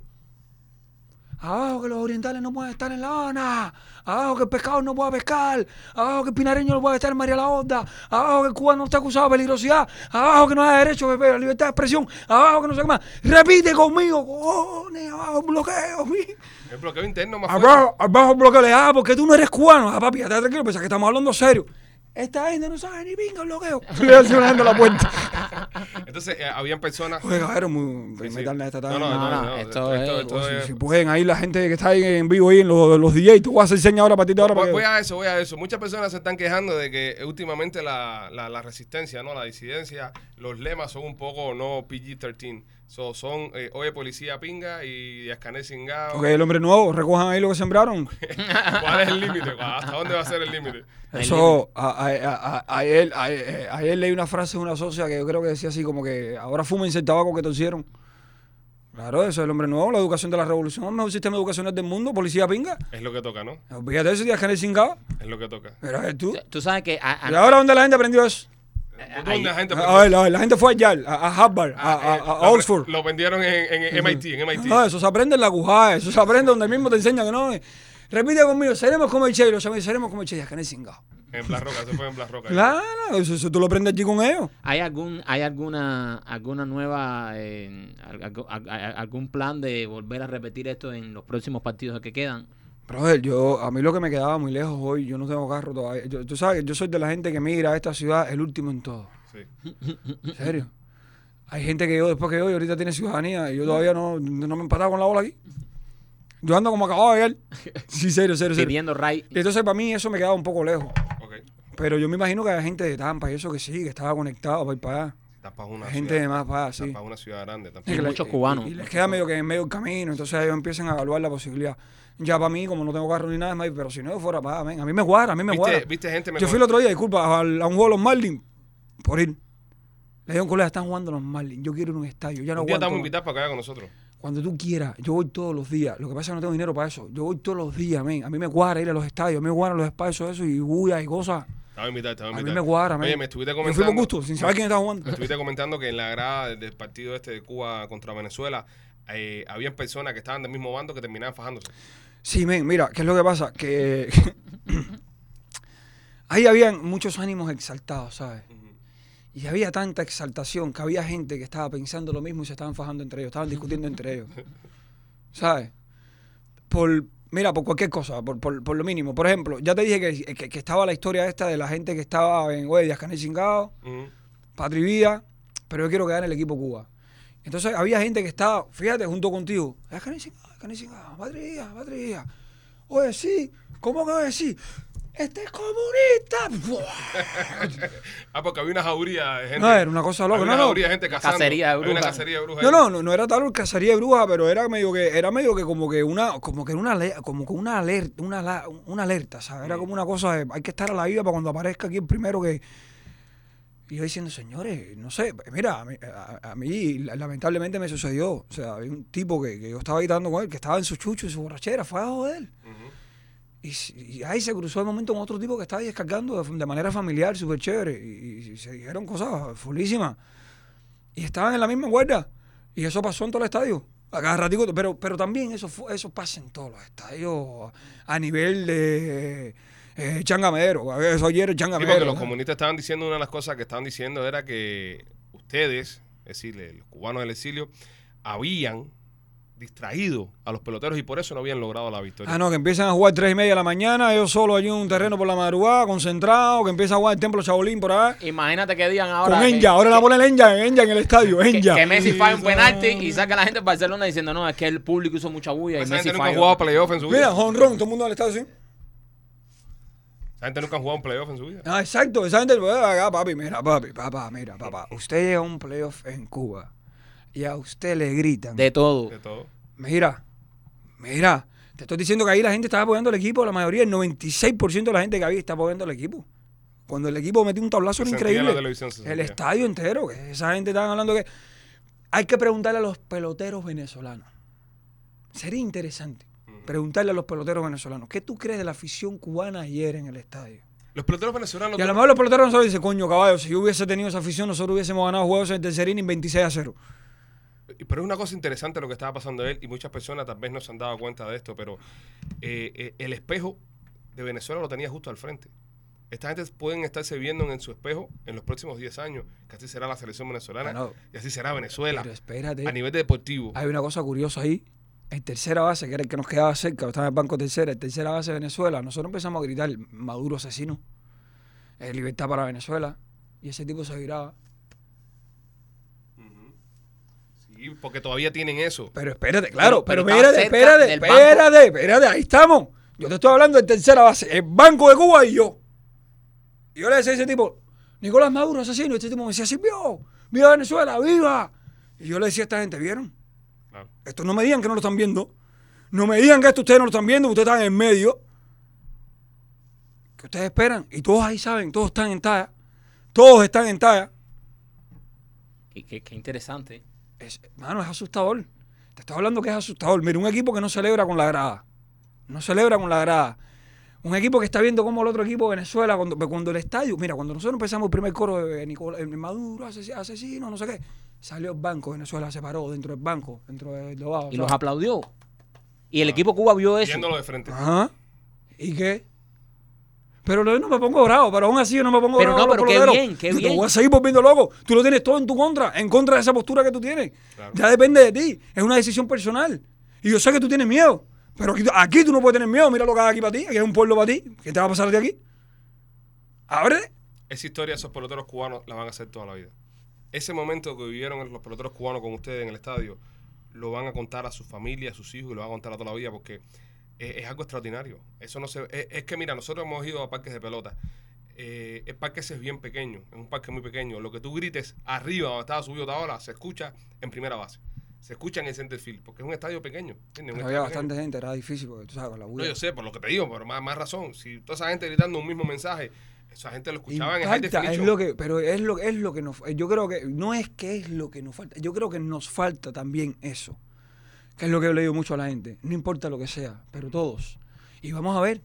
Abajo que los orientales no pueden estar en La Habana. Abajo que el pescador no puede pescar. Abajo que el pinareño no puede estar en María la Honda. Abajo que el cubano no está acusado de peligrosidad. Abajo que no hay derecho a la libertad de expresión. Abajo que no sé qué más. Repite conmigo. Cojones, abajo el bloqueo. mi. El bloqueo interno más fuerte. Abajo, abajo el bloqueo. Le ah, porque tú no eres cubano. Ah, papi, estate tranquilo. Pensás que estamos hablando serio. Esta gente no sabe ni pinga el bloqueo. Le hace una gente a la puerta. Entonces, eh, habían personas... Oye, cabrón, muy, Sí, sí. meterle a esta tarde. No, no, No, no, no, no, esto es- esto O si, es- si pueden, ahí la gente que está ahí en vivo ahí en los, los DJs, tú vas a hacer señas ahora a partir de ahora. Voy, para voy a eso, voy a eso. Muchas personas se están quejando de que últimamente la, la, la resistencia, ¿no? La disidencia, los lemas son un poco no PG-13. So, son, eh, oye, policía pinga y escané cingado. Ok, el hombre nuevo, recojan ahí lo que sembraron. ¿Cuál es el límite? ¿Hasta dónde va a ser el límite? Eso, a, a, a- a- ayer, ayer, ayer leí una frase de una socia que yo creo que decía así como que ahora fúmense el tabaco que torcieron. Claro, eso es el hombre nuevo, la educación de la revolución, el mejor sistema educacional del mundo, policía pinga. Es lo que toca, ¿no? Olvídate de ese día que cingado. Es lo que toca. Pero a ver tú. Tú sabes que a- a- ¿Y ahora dónde la gente aprendió eso? ¿Dónde la gente A ver, a ver, la gente fue a Yale, a, a Harvard, a, a- a Eh, lo- Oxford. Lo vendieron en, en MIT, en MIT. No, eso se aprende en la cujada, eso se aprende donde el mismo te enseña que no. eh. Repite conmigo, seremos como el Che, los amigos, seremos como el Che, ya que no es cingado. En Blas Roca, se fue en Blas Roca. Claro, eso, eso tú lo aprendes allí con ellos. ¿Hay algún hay alguna alguna nueva eh, algún plan de volver a repetir esto en los próximos partidos que quedan? Brother, yo, a mí lo que me quedaba muy lejos hoy, yo no tengo carro todavía. Yo- tú sabes, yo soy de la gente que migra a esta ciudad el último en todo. Sí. ¿En serio? Hay gente que yo, después que yo, y ahorita tiene ciudadanía, y yo todavía no, no me he empatado con la bola aquí. Yo ando como acabado de llegar. Sí, serio, serio, serio. Pidiendo Ray. Entonces para mí eso me quedaba un poco lejos. Pero yo me imagino que hay gente de Tampa y eso que sí, que estaba conectado para ir para allá. Tampa es una Hay gente ciudad, de más para sí. Tampa es una ciudad grande. Tampa. Y le- muchos cubanos. Y, y les queda medio que en medio del camino, entonces ellos empiezan a evaluar la posibilidad. Ya para mí, como no tengo carro ni nada, es más, pero si no yo fuera para a mí me guarda, a mí me guarda. ¿Viste, gente me Yo fui el otro día, disculpa, a, un juego de los Marlins por ir. Le digo a un colega, están jugando los Marlins, yo quiero ir a un estadio, ya no aguanto más". invitar para que vaya con nosotros. Cuando tú quieras, yo voy todos los días. Lo que pasa es que no tengo dinero para eso. Yo voy todos los días, men. A mí me cuadra ir a los estadios, a mí me cuadran los espacios, eso, y bulla y cosas. Te vamos a invitar, te vamos A mí me cuadra. Oye, me estuviste Yo fui comentando. por gusto, sin saber quién estaba jugando. Me estuviste comentando que en la grada del- partido este de Cuba contra Venezuela eh, habían personas que estaban del mismo bando que terminaban fajándose. Sí, men, mira, ¿qué es lo que pasa? Que ahí habían muchos ánimos exaltados, ¿sabes? Y había tanta exaltación que había gente que estaba pensando lo mismo y se estaban fajando entre ellos, estaban discutiendo entre ellos. ¿Sabes? Por, mira, por cualquier cosa, por, por- por lo mínimo. Por ejemplo, ya te dije que, que- que estaba la historia esta de la gente que estaba en Huellas, Canel. Patri Villa, pero yo quiero quedar en el equipo Cuba. Entonces había gente que estaba, fíjate, junto contigo. Canel Cingado, Canel Cingado, Patri Villa. Oye, sí, ¿cómo que oye, sí? Este es comunista. Ah, porque había una jauría de gente. No, era una cosa loca. Había una no. jauría de gente cazando. cacería de Había una brujas. cacería de brujas. No, no, no, no era tal cacería de brujas, pero era medio que, era medio que como que una, como que una, como que una alerta, una, una alerta, ¿sabes? Era como una cosa de, hay que estar a la vida para cuando aparezca aquí el primero que. Y yo diciendo, señores, no sé, mira, a mí, a- a mí, lamentablemente me sucedió. O sea, había un tipo que, que yo estaba gritando con él, que estaba en su chucho y su borrachera, fue a joder. Y, y ahí se cruzó el momento con otro tipo que estaba descargando de, de manera familiar, súper chévere. Y, y se dijeron cosas fulísimas. Y estaban en la misma guardia. Y eso pasó en todo el estadio. A cada. Pero, pero también eso, eso pasa en todos los estadios a nivel de eh, changamero. Eso ayer Sí, changamero. porque los comunistas estaban diciendo una de las cosas que estaban diciendo era que ustedes, es decir, los cubanos del exilio, habían distraído a los peloteros y por eso no habían logrado la victoria. Ah, no, que empiezan a jugar tres y media de la mañana, ellos solo allí en un terreno por la madrugada, concentrados, que empieza a jugar el templo Chabolín por ahí. Imagínate que digan ahora. Con que- Enya, ahora la pone el Enya, Enya en el estadio, que, Enya. que Messi falla un penalti y saca a la gente de Barcelona diciendo, no, es que el público hizo mucha bulla y Esa Messi gente nunca jugado playoff en su vida. Mira, honrón, todo el mundo en el estadio, ¿sí? Esa gente nunca ha jugado un playoff en su vida. Ah, exacto, esa gente, acá, papi, mira, papi, papá, mira, papá. Usted llega a un playoff en Cuba y a usted le gritan. De todo. De todo. Mira, mira, te estoy diciendo que ahí la gente estaba apoyando al equipo, la mayoría, el 96% de la gente que había está apoyando al equipo. Cuando el equipo metió un tablazo era increíble. El estadio entero, que esa gente estaban hablando que hay que preguntarle a los peloteros venezolanos. Sería interesante preguntarle a los peloteros venezolanos, ¿qué tú crees de la afición cubana ayer en el estadio? Los peloteros venezolanos. Y a lo mejor los peloteros venezolanos dicen, coño, caballo, si yo hubiese tenido esa afición, nosotros hubiésemos ganado juegos en el tercer inning 26 a 0. Pero es una cosa interesante lo que estaba pasando él y muchas personas tal vez no se han dado cuenta de esto, pero eh, eh, el espejo de Venezuela lo tenía justo al frente. Esta gente pueden estarse viendo en su espejo en los próximos 10 años, que así será la selección venezolana Bueno, y así será Venezuela Pero espérate. a nivel deportivo. Hay una cosa curiosa ahí. En tercera base, que era el que nos quedaba cerca, estaba en el banco tercera, en tercera base de Venezuela, nosotros empezamos a gritar Maduro asesino, libertad para Venezuela, y ese tipo se viraba. Porque todavía tienen eso. Pero espérate, claro, Pero- pero, pero espérate, espérate, espérate, espérate, ahí estamos. Yo te estoy hablando de tercera base, el Banco de Cuba y yo. Y yo le decía a ese tipo, Nicolás Maduro asesino, y este tipo me decía, Silvio, viva Venezuela, viva. Y yo le decía a esta gente, ¿vieron? Claro. Esto no me digan que no lo están viendo. No me digan que esto ustedes no lo están viendo, ustedes están en medio. Que ustedes esperan. Y todos ahí saben, todos están en talla. Todos están en talla. Qué, qué- qué interesante. Es, mano, es asustador. Te estaba hablando que es asustador. Mira, un equipo que no celebra con la grada. No celebra con la grada. Un equipo que está viendo cómo el otro equipo de Venezuela, cuando, cuando el estadio, mira, cuando nosotros empezamos el primer coro de Nicolás, Maduro, asesino, asesino, no sé qué, salió el banco, Venezuela se paró dentro del banco, dentro del Dobao. Y ¿sabes? los aplaudió. Y el equipo Cuba vio eso. Viéndolo de frente. Ajá. ¿Y qué? Pero yo no me pongo bravo, pero aún así yo no me pongo Pero bravo. no, con los pero qué peloteros. bien, qué Yo bien. Te voy a seguir volviendo loco. Tú lo tienes todo en tu contra, en contra de esa postura que tú tienes. Claro. Ya depende de ti. Es una decisión personal. Y yo sé que tú tienes miedo. Pero aquí, aquí tú no puedes tener miedo. Mira lo que hay aquí para ti. Aquí hay un pueblo para ti. ¿Qué te va a pasar de aquí? Ábrete. Esa historia esos peloteros cubanos la van a hacer toda la vida. Ese momento que vivieron los peloteros cubanos con ustedes en el estadio, lo van a contar a su familia, a sus hijos y lo van a contar a toda la vida porque es, es algo extraordinario. Eso no se es, es que mira, nosotros hemos ido a parques de pelota. Eh, el parque ese es bien pequeño, es un parque muy pequeño. Lo que tú grites arriba donde estaba subido Taola se escucha en primera base. se escucha en el center field, porque es un estadio pequeño. había estadio pequeño. bastante gente, era difícil porque tú sabes, con la No, yo sé, por lo que te digo, pero más, más razón. Si toda esa gente gritando un mismo mensaje, esa gente lo escuchaba en el Impacta, es lo que, pero es lo, es lo que nos yo creo que no es que es lo que nos falta, yo creo que nos falta también eso, que es lo que he leído mucho a la gente, no importa lo que sea, pero todos. Y vamos a ver,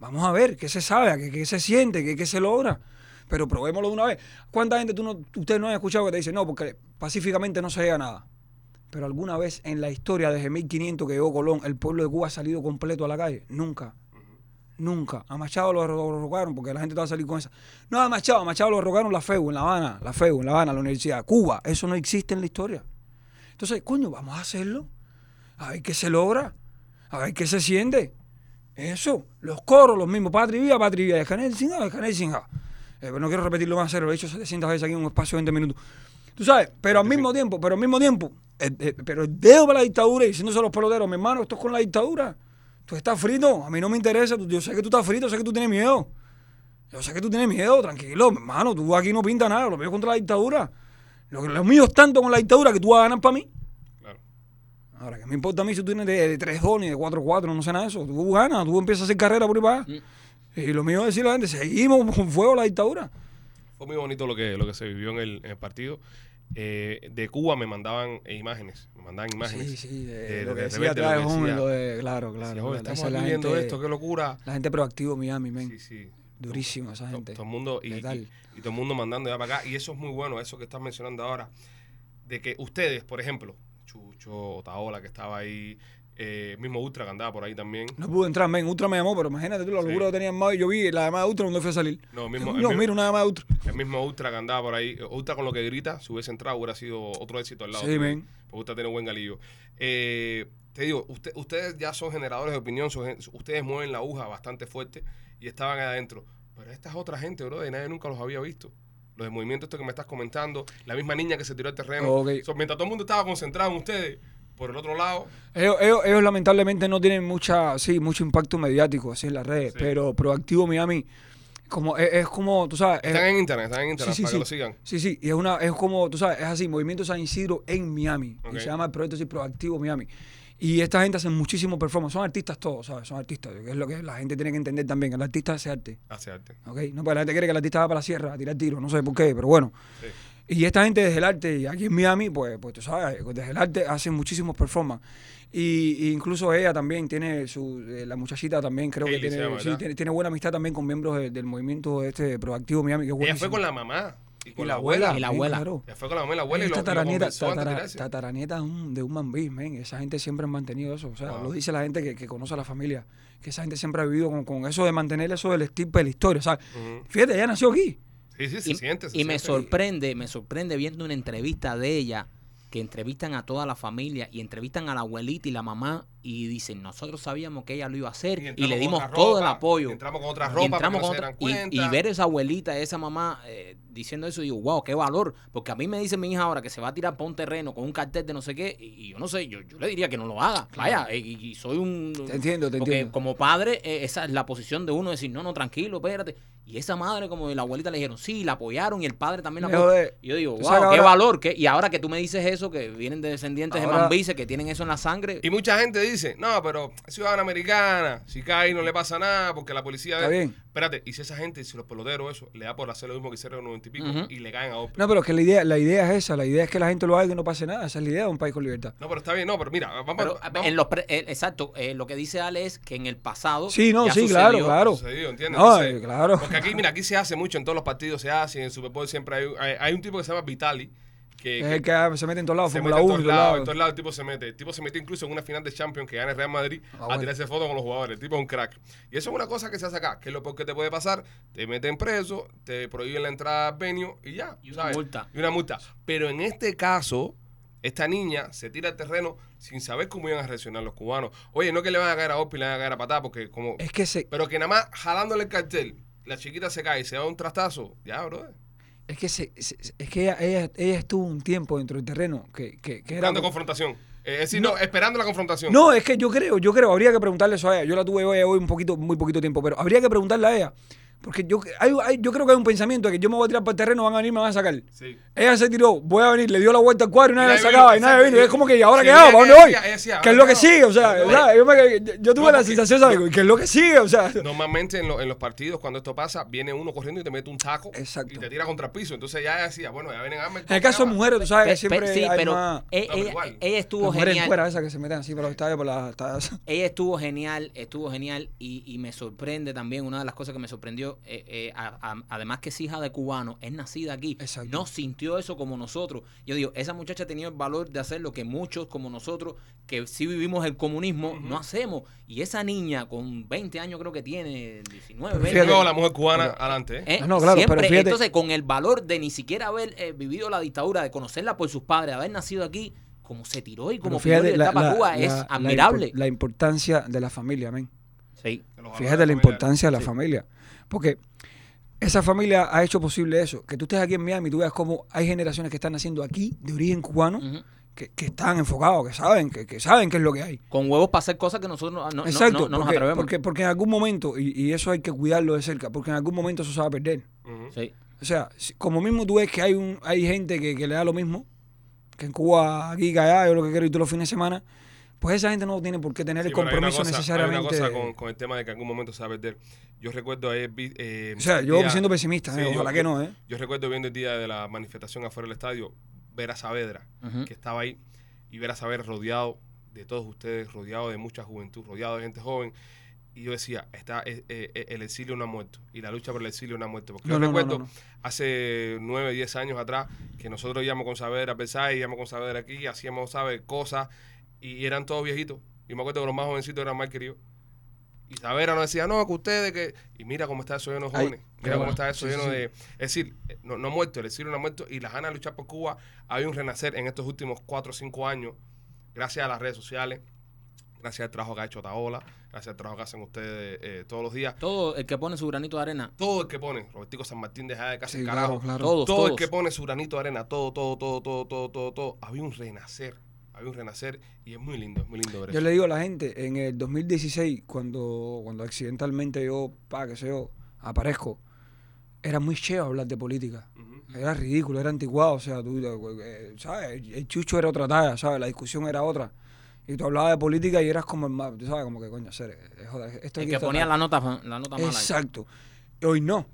vamos a ver qué se sabe, qué, qué se siente, qué, qué se logra. Pero probémoslo de una vez. ¿Cuánta gente tú no, ustedes no han escuchado que te dice, no, porque pacíficamente no se llega a nada? Pero alguna vez en la historia desde 1500 que llegó Colón, el pueblo de Cuba ha salido completo a la calle. Nunca. Nunca. A Machado lo derrocaron porque la gente estaba a salir con esa. No, a Machado, a Machado lo derrocaron la FEU en La Habana, la FEU en La Habana, la Universidad. Cuba, eso no existe en la historia. Entonces, coño, vamos a hacerlo. A ver qué se logra. A ver qué se siente. Eso. Los coros, los mismos. Patria y vida, patria y vida. Escanel sin A, escanel sin A. Eh, no quiero repetirlo más, cero. Lo he dicho 700 veces aquí en un espacio de 20 minutos. Tú sabes, pero al mismo tiempo, pero al mismo tiempo, eh, eh, pero el dedo para la dictadura y diciéndose a los peloteros, mi hermano, esto es con la dictadura. Tú estás frito, a mí no me interesa, yo sé que tú estás frito, sé que tú tienes miedo. Yo sé que tú tienes miedo, tranquilo, mi hermano, tú aquí no pintas nada, lo es contra la dictadura. Lo, lo mío es tanto con la dictadura que tú vas a ganar para mí. Ahora, ¿qué me importa a mí si tú tienes de, de 3-2 ni de 4-4? No sé nada de eso. Tú ganas, tú empiezas a hacer carrera por ahí para allá. Y lo mío es decirle a la gente, seguimos con fuego la dictadura. Fue muy bonito lo que, lo que se vivió en el, en el partido. Eh, de Cuba me mandaban eh, imágenes, me mandaban imágenes. Sí, sí, de, de- lo que de decía Rebelde, lo atrás, que decía. lo de, claro, claro. Decía, "Oye, claro. estamos Esa es la aquí viendo gente- esto, qué locura. La gente proactivo Miami, men. Sí, sí. Durísimo esa gente. Todo el mundo y- y todo el mundo mandando ya para acá. Y eso es muy bueno, eso que estás mencionando ahora. De que ustedes, por ejemplo, Chucho, Otaola, que estaba ahí, eh, mismo Ultra que andaba por ahí también. No pude entrar, men. Ultra me llamó, pero imagínate tú la Sí. locura que tenía en Mayo. Yo vi la llamada de Ultra cuando fui a salir. No, mismo, no, mira, una llamada de Ultra. El mismo Ultra que andaba por ahí. Ultra con lo que grita, si hubiese entrado, hubiera sido otro éxito al lado. Sí, men. Porque Ultra tiene buen galillo. Eh, te digo, usted- ustedes ya son generadores de opinión, son ustedes mueven la aguja bastante fuerte y estaban ahí adentro. Pero esta es otra gente, bro, de nadie nunca los había visto. Los de movimiento esto que me estás comentando, la misma niña que se tiró al terreno. Mientras todo el mundo estaba concentrado en ustedes, por el otro lado, Ellos, ellos, ellos lamentablemente no tienen mucha, sí, mucho impacto mediático así en las redes, Sí. pero Proactivo Miami, como es, es como, tú sabes, es- están en internet, están en internet sí, para sí. que lo sigan. Sí, sí, y es una, es como, tú sabes, es así, Movimiento San Isidro en Miami. Y se llama el proyecto así, Proactivo Miami. Y esta gente hace muchísimo performance, son artistas todos, ¿sabes? Son artistas, que es lo que la gente tiene que entender también, que el artista hace arte, Hace arte. ¿ok? No, porque la gente quiere que el artista va para la sierra a tirar tiros, no sé por qué, pero bueno. Sí. Y esta gente desde el arte, aquí en Miami, pues, pues tú sabes, desde el arte hacen muchísimos performance. Y, y incluso ella también tiene su, eh, la muchachita también creo Hailey que tiene, llama, sí, tiene, tiene buena amistad también con miembros de- del movimiento este proactivo Miami, que es Ella fue con la mamá y con Y la abuela. Y la sí, abuela. claro. Ella fue con la mamá y la abuela y Es lo, y lo tataranieta, tatara- de un, de un mambí, men. Esa gente siempre ha mantenido eso. O sea, Wow. lo dice la gente que, que conoce a la familia. Que esa gente siempre ha vivido con, con eso de mantener eso del estirpe de la historia. O sea, fíjate, ella nació aquí. Sí, sí, se y, siente. se y me sorprende, me sorprende viendo una entrevista de ella que entrevistan a toda la familia y entrevistan a la abuelita y la mamá y dicen, nosotros sabíamos que ella lo iba a hacer y, le dimos todo el apoyo. y entramos con otra Y ropa para entramos que no con otra- y- y, ver esa abuelita, esa mamá eh, diciendo eso, digo, wow, qué valor. Porque a mí me dice mi hija ahora que se va a tirar por un terreno con un cartel de no sé qué, y, y yo no sé, yo, yo le diría que no lo haga. Vaya, eh, y, y soy un... Te entiendo, te porque entiendo. como padre, eh, esa es la posición de uno, decir, no, no, tranquilo, espérate. Y esa madre, como la abuelita le dijeron, sí, la apoyaron y el padre también la apoyó. Y yo digo, wow, qué ahora- valor. qué- Y ahora que tú me dices eso, que vienen de descendientes de Ahora- mambises, que tienen eso en la sangre. Y mucha gente dice, no, pero es ciudadana americana, si cae no le pasa nada, porque la policía... Está bien. Espérate, y si esa gente, si los peloteros, eso, le da por hacer lo mismo que hicieron en los 90 y pico, y le caen a OPE. No, pero es que la idea, la idea es esa. La idea es que la gente lo haga y que no pase nada. Esa es la idea de un país con libertad. No, pero está bien, no, pero mira, vamos, Pero vamos- en los pre- eh, exacto, eh, lo que dice Ale es que en el pasado. Sí, no, ya sí, sucedió. claro, claro. sucedió, ¿entiendes? No, Entonces, claro. Porque aquí, mira, aquí se hace mucho, en todos los partidos se hace, en el Super Bowl siempre hay, hay, hay un tipo que se llama Vitali, que, Es que el que se mete en todos lados, se Fórmula mete en 1, todos en todos lados, en todos lados el tipo se mete. El tipo se metió incluso en una final de Champions que gana el Real Madrid Ah, a bueno. tirarse fotos con los jugadores. El tipo es un crack. Y eso es una cosa que se hace acá, que es lo peor que te puede pasar. Te meten preso, te prohíben la entrada al venue y ya. Y una ¿sabes? multa. Y una multa. Pero en este caso, esta niña se tira al terreno sin saber cómo iban a reaccionar los cubanos. Oye, no que le van a caer a Opi, le van a caer a patada, porque como... Es que se, Pero que nada más jalándole el cartel, la chiquita se cae y se da un trastazo. Ya, brother. Es que se, se- es que ella, ella, ella estuvo un tiempo dentro del terreno que, que, que era confrontación. Eh, es decir, no, esperando la confrontación. No, es que yo creo, yo creo, habría que preguntarle eso a ella. Yo la tuve hoy, hoy un poquito, muy poquito tiempo, pero habría que preguntarle a ella. Porque yo, hay- hay- yo creo que hay un pensamiento de que yo me voy a tirar para el terreno, van a venir, me van a sacar. Sí. Ella se tiró, voy a venir, le dio la vuelta al cuadro y nadie la sacaba y nadie vino. Y es como que, ¿y ahora Sí, qué hago? ella- ¿Para dónde ella voy? ella ¿Qué es lo que no. sigue? O sea, No, yo, me- yo- yo tuve No, la porque- sensación, ¿sabes? ¿Qué es lo que sigue? O sea, Normalmente en, lo- en los partidos, cuando esto pasa, viene uno corriendo y te mete un taco Exacto. y te tira contra el piso. Entonces ya decía, bueno, ya vienen a en el caso de mujeres, tú sabes Pe- que pe- siempre sí, hay pero más... e- No, pero ella, igual. ella estuvo Las genial. fuera esas que se meten así para los estadios, por las... Ella estuvo genial, estuvo genial y, y me sorprende también, una de las cosas que me sorprendió, eh, eh, a- a- además que es hija de cubano, es nacida aquí, Exacto. no sintió eso como nosotros. Yo digo, esa muchacha tenía el valor de hacer lo que muchos como nosotros, que sí vivimos el comunismo, no hacemos. Y esa niña con 20 años creo que tiene, 19, 20 fíjate- la mujer cubana adelante. ¿eh? claro, Siempre, pero fíjate- entonces con el valor de ni siquiera haber eh, vivido la dictadura, de conocerla por sus padres, haber nacido aquí, como se tiró y como pidió libertad para Cuba, es la- admirable. impor- La, importancia de la familia, amén. sí. Fíjate la importancia de la Sí. familia. Porque esa familia ha hecho posible eso. Que tú estés aquí en Miami y tú veas cómo hay generaciones que están naciendo aquí, de origen cubano, que, que están enfocados, que saben, que, que saben qué es lo que hay. con huevos para hacer cosas que nosotros no, no- Exacto, no- no nos porque, atrevemos. porque, porque en algún momento, y, y eso hay que cuidarlo de cerca, porque en algún momento eso se va a perder. Sí. O sea, si- como mismo tú ves que hay un hay gente que, que le da lo mismo, que en Cuba, aquí, que allá, yo lo que quiero y tú los fines de semana, pues esa gente no tiene por qué tener Sí, el pero hay una compromiso cosa- necesariamente. Hay una cosa con, con el tema de que en algún momento se va a perder. Yo recuerdo ayer. eh, o sea, yo día- siendo pesimista, Sí, eh, ojalá yo- que no, ¿eh? Yo recuerdo viendo el día de la manifestación afuera del estadio, ver a Saavedra, Ujú. que estaba ahí, y ver a Saavedra rodeado de todos ustedes, rodeado de mucha juventud, rodeado de gente joven. Y yo decía, está, eh, eh, el exilio no ha muerto, y la lucha por el exilio no ha muerto. Porque No, yo no, recuerdo no, no. hace nueve, diez años atrás que nosotros íbamos con Saavedra a Versailles, íbamos con Saavedra aquí, hacíamos, ¿sabes? Cosas, y eran todos viejitos. Y me acuerdo que los más jovencitos eran más queridos. Y Saavedra nos decía, no, que ustedes, que... Y mira cómo está eso lleno de jóvenes. Mira cómo bueno. está eso Sí, lleno sí, de... Es decir, eh, no, no ha muerto, el exilio no ha muerto y las ganas de luchar por Cuba. Hay un renacer en estos últimos cuatro o cinco años, gracias a las redes sociales, gracias al trabajo que ha hecho Taola, gracias al trabajo que hacen ustedes eh, todos los días. Todo el que pone su granito de arena, Todo el que pone, Robertico San Martín de Jade, casi Sí, carajo, claro, claro. todos, todo todos. el que pone su granito de arena, todo, todo, todo, todo, todo, todo, todo, había un renacer, había un renacer y es muy lindo, es muy lindo ver Yo eso. le digo a la gente, en el 2016, cuando, cuando accidentalmente yo, pa, que sé yo, aparezco, era muy cheo hablar de política. Era ridículo, era anticuado, o sea, tú, eh, ¿sabes? El chucho era otra talla, ¿sabes? La discusión era otra. Y tú hablabas de política y eras como el más, tú sabes, como que coño, hacer, eh, joder, esto El que ponía la nota, la nota mala. Exacto. Y hoy no.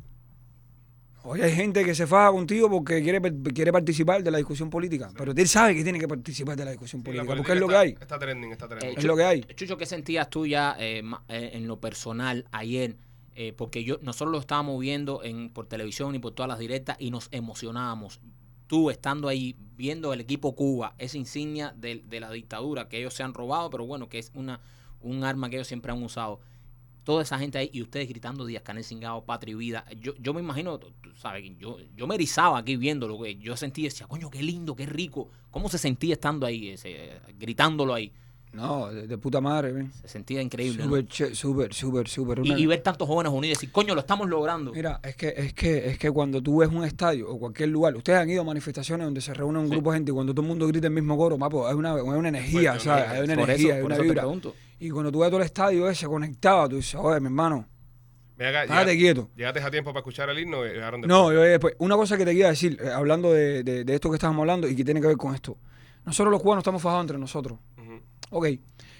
Hoy hay gente que se faja contigo porque quiere, quiere participar de la discusión política. Pero él sabe que tiene que participar de la discusión Sí, la política, porque es lo que hay. Está trending, está trending. Eh, Es lo que hay. Chucho, ¿qué sentías tú ya eh, eh, en lo personal ayer? Eh, porque yo nosotros lo estábamos viendo en, por televisión y por todas las directas y nos emocionábamos. Tú estando ahí, viendo el equipo Cuba, esa insignia de, de la dictadura que ellos se han robado, pero bueno, que es una un arma que ellos siempre han usado. Toda esa gente ahí y ustedes gritando Díaz Canel Cingado, Patria y Vida. Yo, yo me imagino, tú sabes, yo, yo me erizaba aquí viéndolo. güey. Yo sentía, decía, coño, qué lindo, qué rico. ¿Cómo se sentía estando ahí, ese, gritándolo ahí? No, de, de puta madre. Se sentía increíble. ¿no? Súper, che- súper, súper, súper. Y, ver tantos jóvenes unidos y decir, coño, lo estamos logrando. Mira, es que, es que, es que cuando tú ves un estadio o cualquier lugar, ustedes han ido a manifestaciones donde se reúne un Sí. grupo de gente y cuando todo el mundo grita el mismo coro, mapo, hay una, hay una energía, Fuerte, ¿sabes? Hay una por energía, eso, hay por una te vibra. pregunto. Y cuando tú ves todo el estadio ese conectado, tú dices, oye, mi hermano, estate quieto. ¿Llegaste a tiempo para escuchar el himno? y dejaron de No, yo después, una cosa que te quería decir, eh, hablando de, de- de esto que estábamos hablando y que tiene que ver con esto. Nosotros los cubanos estamos fajados entre nosotros. Ujú. Ok,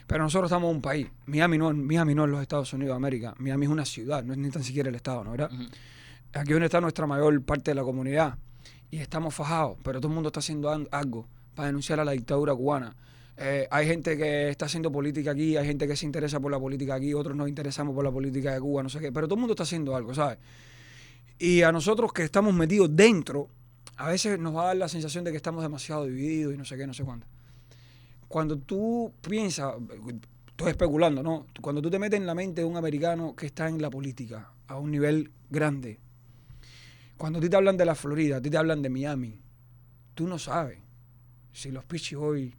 pero nosotros estamos en un país. Miami no, Miami no es los Estados Unidos de América. Miami es una ciudad, no es ni tan siquiera el Estado, ¿no? ¿verdad? Aquí es donde está nuestra mayor parte de la comunidad. Y estamos fajados, pero todo el mundo está haciendo algo para denunciar a la dictadura cubana. Eh, hay gente que está haciendo política aquí, hay gente que se interesa por la política aquí, otros nos interesamos por la política de Cuba, no sé qué, pero todo el mundo está haciendo algo, ¿sabes? Y a nosotros que estamos metidos dentro, a veces nos va a dar la sensación de que estamos demasiado divididos y no sé qué, no sé cuánto. Cuando tú piensas, estoy especulando, ¿no? Cuando tú te metes en la mente de un americano que está en la política a un nivel grande, cuando a ti te hablan de la Florida, a ti te hablan de Miami, tú no sabes si los Pichi hoy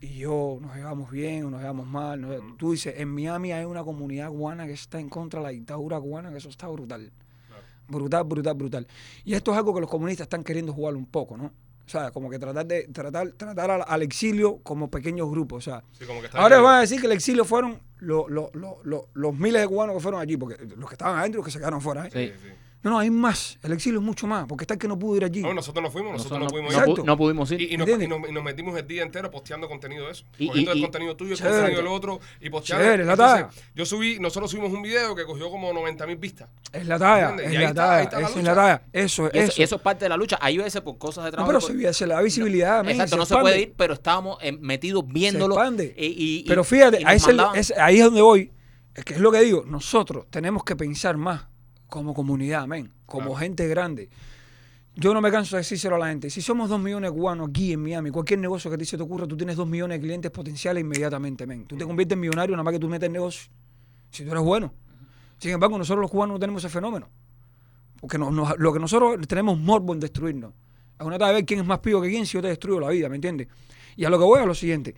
y yo nos llevamos bien o nos llevamos mal. no- Tú dices, en Miami hay una comunidad cubana que está en contra de la dictadura cubana, que eso está brutal. Brutal, brutal, brutal. Y esto es algo que los comunistas están queriendo jugar un poco, ¿no? O sea, como que tratar de tratar, tratar al, al exilio como pequeños grupos. O sea, Sí, como que está ahora bien. van a decir que el exilio fueron lo- lo- lo- lo- los miles de cubanos que fueron allí, porque los que estaban adentro y los que se quedaron fuera. ¿eh? Sí, sí. No, no, hay más. El exilio es mucho más, porque está el que no pudo ir allí. No, nosotros no fuimos, nosotros, Nosotros no no, pudimos no ir. Exacto. no pudimos ir. Y, y nos, ¿Entiendes? y nos- y nos metimos el día entero posteando contenido de eso. Y- cogiendo y- el y- contenido tuyo, el Chévere. contenido del otro y posteando. Chévere, la Entonces, talla. Yo subí, nosotros subimos un video que cogió como 90 mil vistas. Es la talla, es la talla, está la es la talla. Eso, Y eso, eso. y eso es parte de la lucha. Hay veces por cosas de No, trabajo. pero por- se, se le da visibilidad. Exacto, no se puede ir, pero estábamos eh, metidos viéndolo. expande. y- Pero fíjate, es el- es- ahí es donde voy. Es que es lo que digo. Nosotros tenemos que pensar más como comunidad, men, como Claro. gente grande. Yo no me canso de decírselo a la gente. Si somos dos millones de cubanos aquí en Miami, cualquier negocio que a ti se te ocurra, tú tienes dos millones de clientes potenciales inmediatamente, men. Tú te conviertes en millonario nada más que tú metes negocio. Si tú eres bueno. Sin embargo, nosotros los cubanos no tenemos ese fenómeno. Porque nos- nos- lo que nosotros tenemos morbo en destruirnos. Es una de ver quién es más pivo que quién si yo te destruyo la vida, ¿me entiendes? Y a lo que voy a lo siguiente.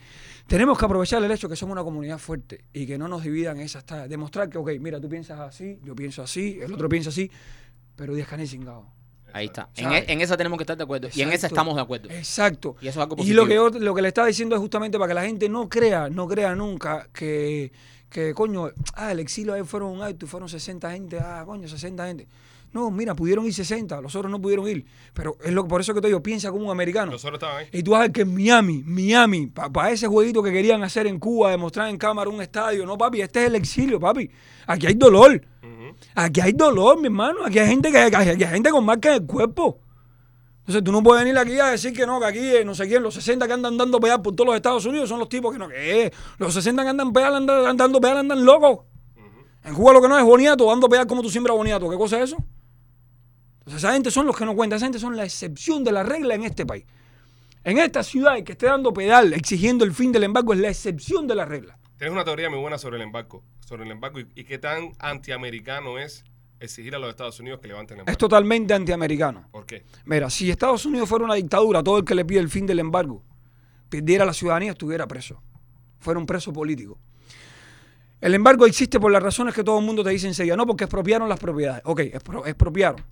Tenemos que aprovechar el hecho que somos una comunidad fuerte y que no nos dividan esas tallas. Demostrar que, ok, mira, tú piensas así, yo pienso así, el otro piensa así, pero 10 canes cingado. Ahí está. E- en esa tenemos que estar de acuerdo. Y en esa estamos de acuerdo. Exacto. Y eso es algo Y positivo. lo que, yo, lo que le estaba diciendo es justamente para que la gente no crea, no crea nunca que, que coño, ah, el exilio ahí fueron un acto y fueron 60 gente, ah, coño, 60 gente. No, mira, pudieron ir 60, los otros no pudieron ir. Pero es lo, por eso que te digo, piensa como un americano. Nosotros estaban ahí. Y tú vas a ver que en Miami, Miami, para ese jueguito que querían hacer en Cuba, demostrar en cámara un estadio, no, papi, este es el exilio, papi. Aquí hay dolor. Aquí hay dolor, mi hermano. Aquí hay gente que aquí hay gente con marca en el cuerpo. Entonces tú no puedes venir aquí a decir que no, que aquí eh, no sé quién, los 60 que andan dando pedal por todos los Estados Unidos son los tipos que no, que eh, los 60 que andan pedal, andan, dando pedal, andan locos. En Cuba lo que no es boniato, dando pedal como tú siembras boniato. ¿Qué cosa es eso? Entonces esa gente son los que no cuentan, esa gente son la excepción de la regla en este país. En esta ciudad el que esté dando pedal exigiendo el fin del embargo es la excepción de la regla. Tienes una teoría muy buena sobre el embargo. Sobre el embargo y, y qué tan antiamericano es exigir a los Estados Unidos que levanten el embargo. Es totalmente antiamericano. ¿Por qué? Mira, si Estados Unidos fuera una dictadura, todo el que le pide el fin del embargo perdiera la ciudadanía, estuviera preso. Fuera un preso político. El embargo existe por las razones que todo el mundo te dice enseguida. No, porque expropiaron las propiedades. Ok, expro- expropiaron.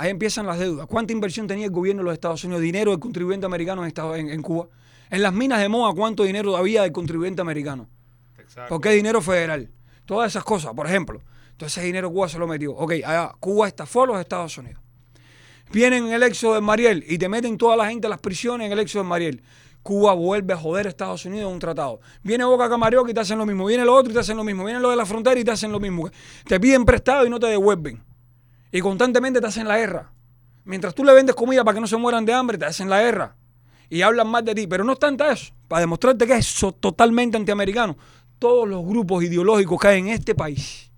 Ahí empiezan las deudas. ¿Cuánta inversión tenía el gobierno de los Estados Unidos? Dinero del contribuyente americano en, Estados- en- en Cuba. En las minas de Moa, ¿cuánto dinero había del contribuyente americano? Exacto. ¿Por qué dinero federal? Todas esas cosas, por ejemplo. Entonces ese dinero Cuba se lo metió. Ok, allá, Cuba estafó a los Estados Unidos. Vienen en el éxodo de Mariel y te meten toda la gente a las prisiones en el éxodo de Mariel. Cuba vuelve a joder a Estados Unidos en un tratado. Viene Boca Camarioca y te hacen lo mismo. Viene lo otro y te hacen lo mismo. Viene lo de la frontera y te hacen lo mismo. Te piden prestado y no te devuelven. Y constantemente te hacen la guerra. Mientras tú le vendes comida para que no se mueran de hambre, te hacen la guerra. Y hablan más de ti. Pero no es tanto eso. Para demostrarte que es totalmente antiamericano. Todos los grupos ideológicos que hay en este país,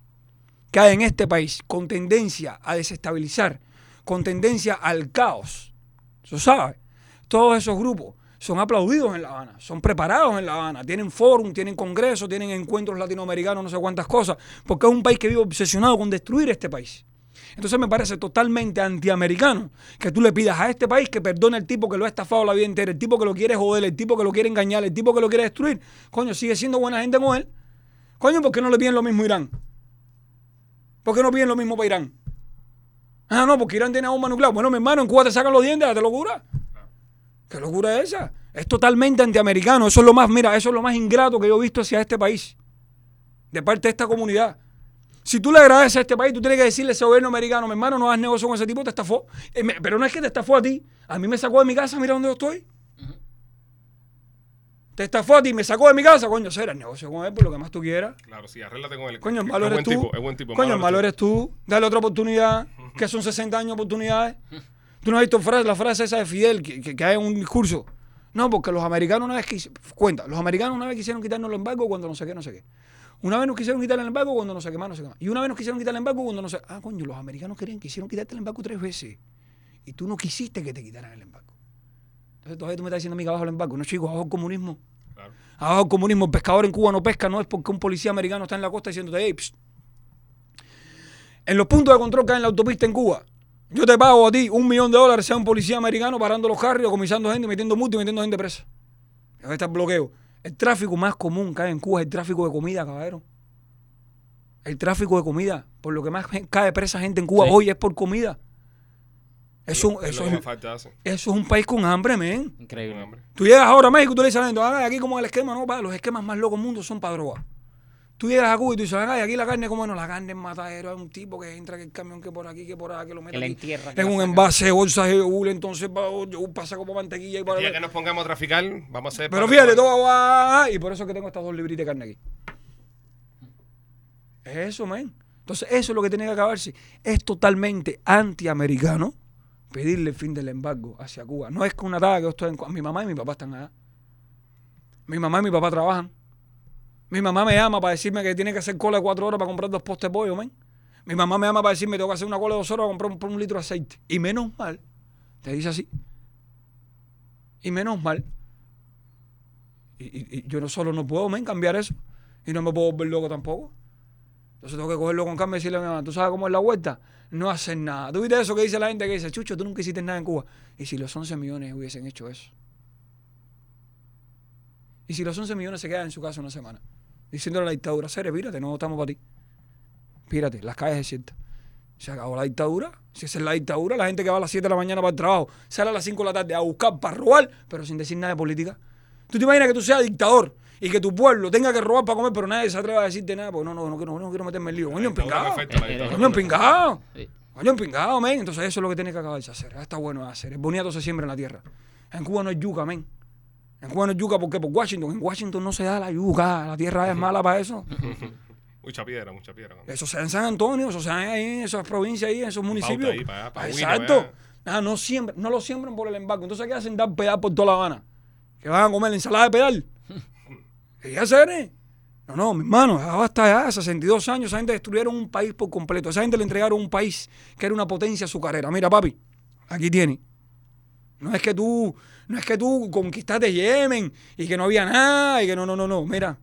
que hay en este país, con tendencia a desestabilizar, con tendencia al caos. Eso sabe. Todos esos grupos son aplaudidos en La Habana, son preparados en La Habana, tienen fórum, tienen congresos, tienen encuentros latinoamericanos, no sé cuántas cosas, porque es un país que vive obsesionado con destruir este país. Entonces me parece totalmente antiamericano que tú le pidas a este país que perdone al tipo que lo ha estafado la vida entera, el tipo que lo quiere joder, el tipo que lo quiere engañar, el tipo que lo quiere destruir. Coño, sigue siendo buena gente con él. Coño, ¿por qué no le piden lo mismo a Irán? ¿Por qué no piden lo mismo para Irán? Ah, no, porque Irán tiene bomba nuclear. Bueno, mi hermano, en Cuba te sacan los dientes, ¿te locura? ¿Qué locura es esa? Es totalmente antiamericano. Eso es lo más, mira, eso es lo más ingrato que yo he visto hacia este país. De parte de esta comunidad. Si tú le agradeces a este país, tú tienes que decirle a ese gobierno americano, mi hermano, no hagas negocio con ese tipo, te estafó. Eh, me- Pero no es que te estafó a ti. A mí me sacó de mi casa, mira dónde yo estoy. Te estafó a ti, me sacó de mi casa, coño, será el negocio con él por lo que más tú quieras. Claro, sí, arréglate con él. Coño, el Es malo eres buen tú. tipo, es buen tipo. Coño, el malo eres eres tú. Dale otra oportunidad, que son 60 años de oportunidades. Tú no has visto frase- la frase esa de Fidel que, que, que hay en un discurso. No, porque los americanos una vez quisieron, cuenta, los americanos una vez quisieron quitarnos el embargo cuando no sé qué, no sé qué. Una vez nos quisieron quitar el embargo cuando no sé qué más, no sé qué más. Y una vez nos quisieron quitar el embargo cuando no sé Ah, coño, los americanos querían, quisieron quitarte el embargo tres veces. Y tú no quisiste que te quitaran el embargo. Entonces todavía tú me estás diciendo a mí que abajo el embargo. No, chicos, abajo el comunismo. Claro. Abajo el comunismo, el pescador en Cuba no pesca, no es porque un policía americano está en la costa diciéndote, hey, psst. en los puntos de control que hay en la autopista en Cuba, yo te pago a ti un millón de dólares, sea un policía americano parando los carros, comisando gente, metiendo multas y metiendo gente presa. Ahí está el bloqueo. El tráfico más común que hay en Cuba es el tráfico de comida, caballero. El tráfico de comida. Por lo que más cae presa gente en Cuba Sí. hoy es por comida. Eso, Es eso, es, más falta hace. eso es un país con hambre, men. Increíble. hambre. Tú llegas ahora a México y tú le dices a la gente, "Ah, aquí como el esquema, no, pa, los esquemas más locos del mundo son para droga. Tú llegas a Cuba y tú dices, ay, aquí la carne, ¿cómo no? La carne es matadero, hay un tipo que entra, que el camión que por aquí, que por allá, que lo mete Que la aquí, entierra, que en un envase de bolsas de yogur, entonces va- yogur pasa como mantequilla y para... El día que nos pongamos a traficar, vamos a hacer. Pero fíjate, todo va... Y por eso es que tengo estas dos libritas de carne aquí. Es eso, men. Entonces, eso es lo que tiene que acabarse. Es totalmente antiamericano pedirle el fin del embargo hacia Cuba. No es que un ataque, yo estoy en Cuba. Mi mamá y mi papá están allá. Mi mamá y mi papá trabajan. Mi mamá me llama para decirme que tiene que hacer cola de cuatro horas para comprar dos postes de pollo, men. Mi mamá me llama para decirme que tengo que hacer una cola de dos horas para comprar un, litro de aceite. Y menos mal, te dice así. Y menos mal. Y, yo no solo no puedo, men, cambiar eso. Y no me puedo volver loco tampoco. Entonces tengo que cogerlo con calma y decirle a mi mamá, ¿tú sabes cómo es la vuelta? No hacer nada. ¿Tú viste eso que dice la gente que dice, Chucho, tú nunca hiciste nada en Cuba? ¿Y si los 11 millones hubiesen hecho eso? ¿Y si los 11 millones se quedan en su casa una semana? Diciéndole a la dictadura, Cere, pírate, no votamos para ti. Pírate, las calles desiertas. Se acabó la dictadura. Si esa es la dictadura, la gente que va a las 7 de la mañana para el trabajo, sale a las 5 de la tarde a buscar para robar, pero sin decir nada de política. ¿Tú te imaginas que tú seas dictador y que tu pueblo tenga que robar para comer, pero nadie se atreva a decirte nada? Pues no, no, no, quiero, no quiero meterme en lío. Coño, empingado. Perfecto, la dictadura. Coño, empingado. Coño, empingado, men. Entonces eso es lo que tiene que acabarse de hacer. Está bueno de hacer. El boniato se siembra en la tierra. En Cuba no hay yuca, men. En Cuba no yuca, ¿por qué? Por Washington. En Washington no se da la yuca. La tierra es mala para eso. Mucha piedra, mucha piedra. Eso sea en San Antonio, eso sea ahí en esas provincias ahí, en esos municipios. ahí, para allá, para Huila, Exacto. para allá. Nada, no, siembran, no lo siembran por el embargo. Entonces, ¿qué hacen? Dar pedal por toda La Habana. Que van a comer ensalada de pedal. ¿Qué ya hacer? No, no, mi hermano, basta ya, 62 años, esa gente destruyeron un país por completo. Esa gente le entregaron un país que era una potencia azucarera. Mira, papi, aquí tiene. No es que tú, no es que tú conquistaste Yemen y que no había nada y que no, no, no, no. Mira,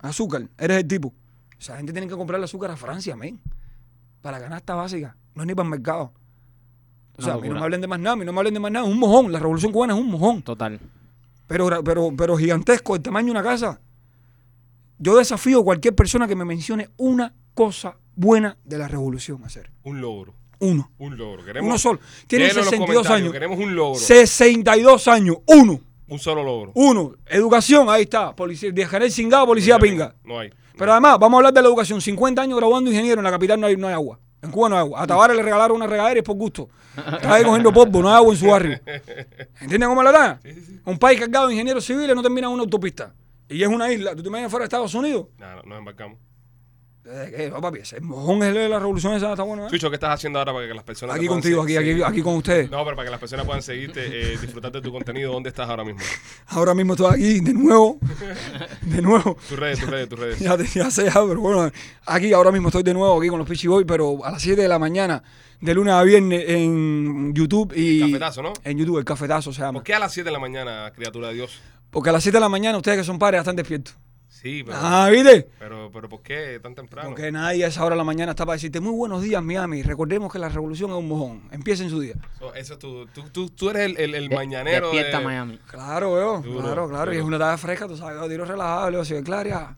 azúcar, eres el tipo. Esa gente tiene que comprar el azúcar a Francia, men. Para canasta básica. No es ni para el mercado. O sea, Una a mí no me hablen de más nada, a mí no me hablen de más nada. Es un mojón. La revolución cubana es un mojón. Total. Pero, pero, pero gigantesco, el tamaño de una casa. Yo desafío a cualquier persona que me mencione una cosa buena de la revolución a hacer. Un logro. Uno. Un logro. Queremos, Uno solo. Los 62 comentarios, años. Queremos un logro. 62 años. Uno. Un solo logro. Uno. Educación, ahí está. Policía, de Janel Cingado, policía pinga. No hay. Pero además, vamos a hablar de la educación. 50 años graduando ingeniero, en la capital no hay, no hay agua. En Cuba no hay agua. A Tavares le regalaron una regadera y es por gusto. Está ahí cogiendo polvo, no hay agua en su barrio. ¿Entienden cómo la da? Un país cargado de ingenieros civiles no termina en una autopista. Y es una isla. ¿Tú te imaginas fuera de Estados Unidos? Nada, no, nos embarcamos. Eh, ¿Qué? No, papi, ese mojón es de la revolución esa está bueno. ¿eh? Chucho, ¿qué estás haciendo ahora para que las personas Aquí contigo, aquí, aquí, seguir? aquí con ustedes. No, pero para que las personas puedan seguirte, eh, disfrutar de tu contenido, ¿dónde estás ahora mismo? Ahora mismo estoy aquí de nuevo. De nuevo. Tus redes, tus redes, tus redes. Ya, ya sé, ya, pero bueno, aquí ahora mismo estoy de nuevo aquí con los Pichi Boy, pero a las 7 de la mañana, de lunes a viernes en YouTube y... Cafetazo, ¿no? En YouTube, el cafetazo se llama. ¿Por qué a las 7 de la mañana, criatura de Dios? Porque a las 7 de la mañana ustedes que son padres están despiertos. Sí, pero, Ah, ¿viste? pero, pero ¿por qué tan temprano? Porque nadie a esa hora de la mañana está para decirte muy buenos días, Miami. Recordemos que la revolución es un mojón. Empiecen su día. So, eso es tu, tú, tú, tú eres el, el, el De- mañanero Despierta de... Miami. Claro, veo. Duro, claro, claro. Y es duro. una tarde fresca, tú sabes. Yo tiro relajado, le digo, si Claria,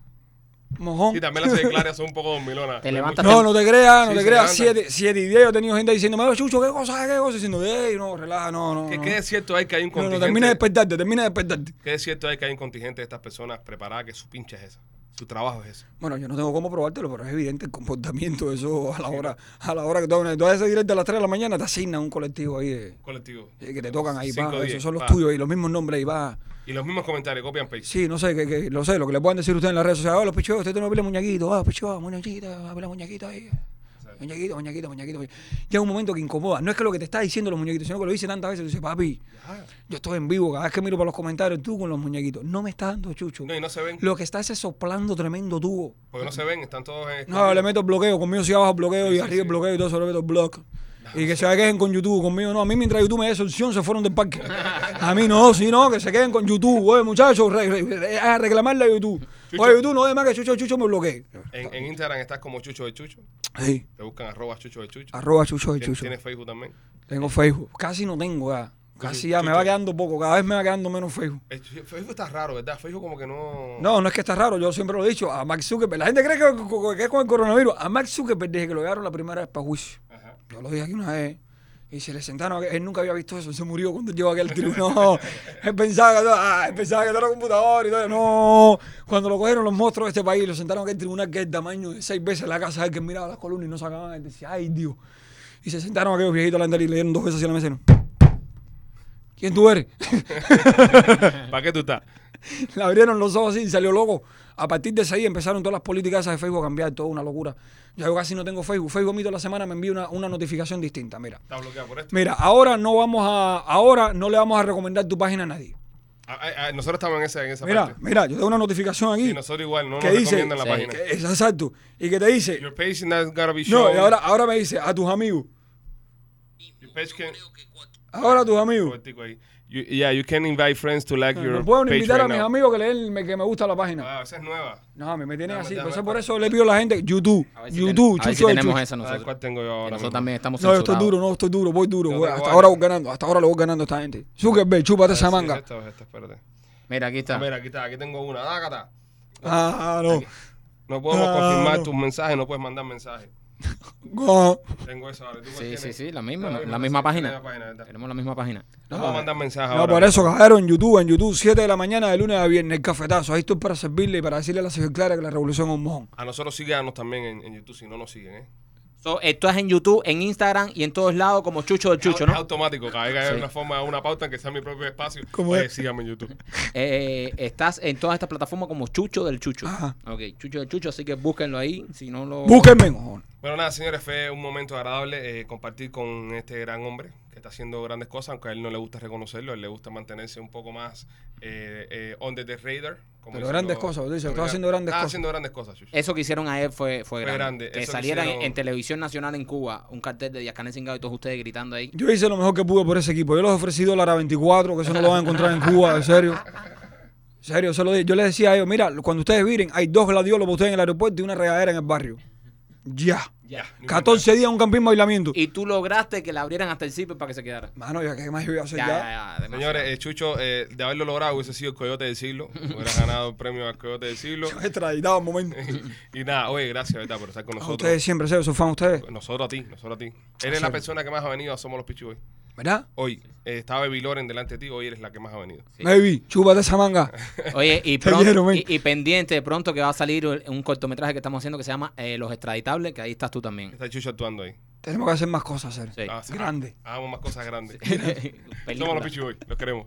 mojón. Sí, también las declaraciones son un poco dormilonas. Te levantas No, no te creas, no Sí, te creas. Siete, siete y diez, yo he tenido gente diciéndome, "Oye, Chucho, ¿qué cosa, qué cosa? Diciendo, ey, no, relaja, no, no. ¿Qué, no. qué es cierto hay que hay un No, no, contingente? termina de despertarte, termina de despertarte. ¿Qué es cierto hay que hay un contingente de estas personas preparadas que su pinche es esa? Su trabajo es ese. Bueno, yo no tengo cómo probártelo, pero es evidente el comportamiento. Eso a la hora, a la hora que tú tú haces directo a las 3 de la mañana, te asignan un colectivo ahí de- Colectivo. eh, que te tocan ahí, Cinco, pa, diez, esos son los pa. tuyos y los mismos nombres y va. Y los mismos comentarios, copian paste. Sí, no sé, que, que- lo sé, lo que le puedan decir ustedes en las redes sociales, oh, los pichos, usted no pila muñequito, ah, pichos, muñequita, ah, pila muñequita ahí. Muñequito, muñequito, muñequito. Llega un momento que incomoda. No es que lo que te está diciendo los muñequitos, sino que lo dice tantas veces. Tú dices, papi, yo estoy en vivo. Cada vez que miro para los comentarios, tú con los muñequitos. No me está dando chucho. No, y no se ven. Lo que está es soplando tremendo tubo. Porque no se ven, están todos en... No, le meto bloqueo. Conmigo sí abajo bloqueo y arriba bloqueo y todo eso le meto block. Y que se queden con YouTube. Conmigo no. A mí mientras YouTube me dé solución se fueron del parque. A mí no, si no, que se queden con YouTube. Oye, muchachos, re- re- a reclamarle a YouTube. Chucho. Oye, YouTube no de más que Chucho Chucho me bloquee. En, en Instagram estás como Chucho de Chucho. Sí. Te buscan arroba Chucho de Chucho. Arroba Chucho de Chucho. Tienes Facebook también. Tengo Facebook. Casi no tengo ya. Casi Chucho, ya, me Chucho. va quedando poco. Cada vez me va quedando menos Facebook. Eh, Facebook está raro, ¿verdad? Facebook como que no... No, no es que está raro. Yo siempre lo he dicho. A Mark Zuckerberg. La gente cree que, que es con el coronavirus. A Mark Zuckerberg desde que lo llevaron la primera vez para juicio. Yo lo dije aquí una vez. Y se le sentaron, él nunca había visto eso, él se murió cuando llegó aquí al tribunal. él pensaba que, ah, él pensaba que todo era computador y todo. No, cuando lo cogieron los monstruos de este país, lo sentaron aquí al tribunal que es el tamaño de seis veces la casa él que miraba las columnas y no sacaban. Él decía, ay Dios. Y se sentaron aquellos viejitos a la y le dieron dos veces así a la mesa. y no. ¿Quién tú eres? ¿Para qué tú estás? Le abrieron los ojos así y salió loco. A partir de ese día empezaron todas las políticas esas de Facebook a cambiar, toda una locura. Ya yo casi no tengo Facebook. Facebook a mí toda la semana me envía una, una notificación distinta. Mira, ¿Estás bloqueado por esto? mira, ahora no vamos a, ahora no le vamos a recomendar tu página a nadie. Ah, ah, ah, nosotros estamos en esa, en esa Mira, parte. mira, yo tengo una notificación aquí. Y nosotros igual, no nos que dice, recomiendan la Sí. página. que es exacto, y que te dice, Your page is not gonna be no, shown. y ahora, ahora me dice a tus amigos, Your page can... ahora a tus amigos. You- yeah, you can invite friends to like your No puedo page invitar right a mis now. amigos que le den, que me gusta la página. Ah, esa es nueva. No, me, me tienen Dame, así. dame, Por eso, por eso le pido a la gente, YouTube, A ver si YouTube, ten- a ver si Chucho tenemos Chucho. esa A ver nosotros. cuál tengo yo ahora Nosotros mismo. también estamos No, yo estoy censurados. duro, no, estoy duro, voy duro. Voy- tengo hasta ahora voy ganando, hasta ahora lo voy ganando a esta gente. Zuckerberg, chúpate esa Ah, sí, manga. es esta, es esta, espérate. Mira, aquí Ah, está. mira, aquí está, aquí tengo una. Dágata. Ah, no. No podemos Ah, confirmar no. tus mensajes, no puedes mandar mensajes. Tengo eso ahora. ¿Tú Sí, tienes? sí, sí, la misma, La la, misma, misma sí, página. Tenemos la misma página. No puedo mandar mensajes No, ahora. por eso, cajeron en YouTube, en YouTube, 7 de la mañana, de lunes a viernes, el cafetazo. Ahí estoy para servirle y para decirle a la señora Clara que la revolución es un mojón. A nosotros síganos también en, en YouTube si no nos siguen, ¿eh? So, esto es en YouTube, en Instagram y en todos lados como Chucho del Chucho, Es ¿no? automático, cada vez que hay una forma, una pauta en que sea mi propio espacio. ¿Cómo oye, es? síganme en YouTube. Eh, estás en todas estas plataformas como Chucho del Chucho. Ajá. Ok, Chucho del Chucho, así que búsquenlo ahí. Si no lo. Búsquenme. Bueno, nada, señores, fue un momento agradable eh, compartir con este gran hombre que está haciendo grandes cosas, aunque a él no le gusta reconocerlo, a él le gusta mantenerse un poco más eh, eh, on the radar. como Pero grandes cosas, dice, está americanos. haciendo grandes Está cosas. haciendo grandes cosas, Chucho. Eso que hicieron ayer fue, fue, Fue grande. grande. Que Eso que saliera en- hicieron- en, televisión nacional en Cuba un cartel de Díaz Canel Cingado y todos ustedes gritando ahí. Yo hice lo mejor que pude por ese equipo. Yo les ofrecí dólar a 24, que eso no lo van a encontrar en Cuba, en serio. En serio, eso lo dije. Yo les decía a ellos, mira, cuando ustedes viren, hay dos gladiolos para ustedes en el aeropuerto y una regadera en el barrio. Ya. Ya. No 14 días un campín bailamiento. Y tú lograste que la abrieran hasta el zipper para que se quedara. Mano, ya que más yo iba a hacer Ya, ya. ya, ya, demasiado. Señores, eh, Chucho, eh, de haberlo logrado, hubiese sido el coyote del siglo. Hubiera ganado el premio al coyote del siglo. Yo he un momento. y nada, oye, gracias, ¿verdad? Por estar con A nosotros. ustedes siempre, soy fan de ustedes. Nosotros a ti, nosotros a ti. Eres la persona que más ha venido a Somos los Pichu hoy. ¿Verdad? Hoy. Eh, estaba Baby Loren delante de ti, hoy eres la que más ha venido. Baby, chúpate esa manga. Oye, y, pronto- quiero, y, y pendiente de pronto que va a salir un cortometraje que estamos haciendo que se llama eh, Los Extraditables, que ahí estás tú también. Está Chucho actuando ahí. Tenemos que hacer más cosas, serio. Sí. Ah, sí. Grande. Hagamos más cosas grandes. Somos los Pichu hoy, los queremos.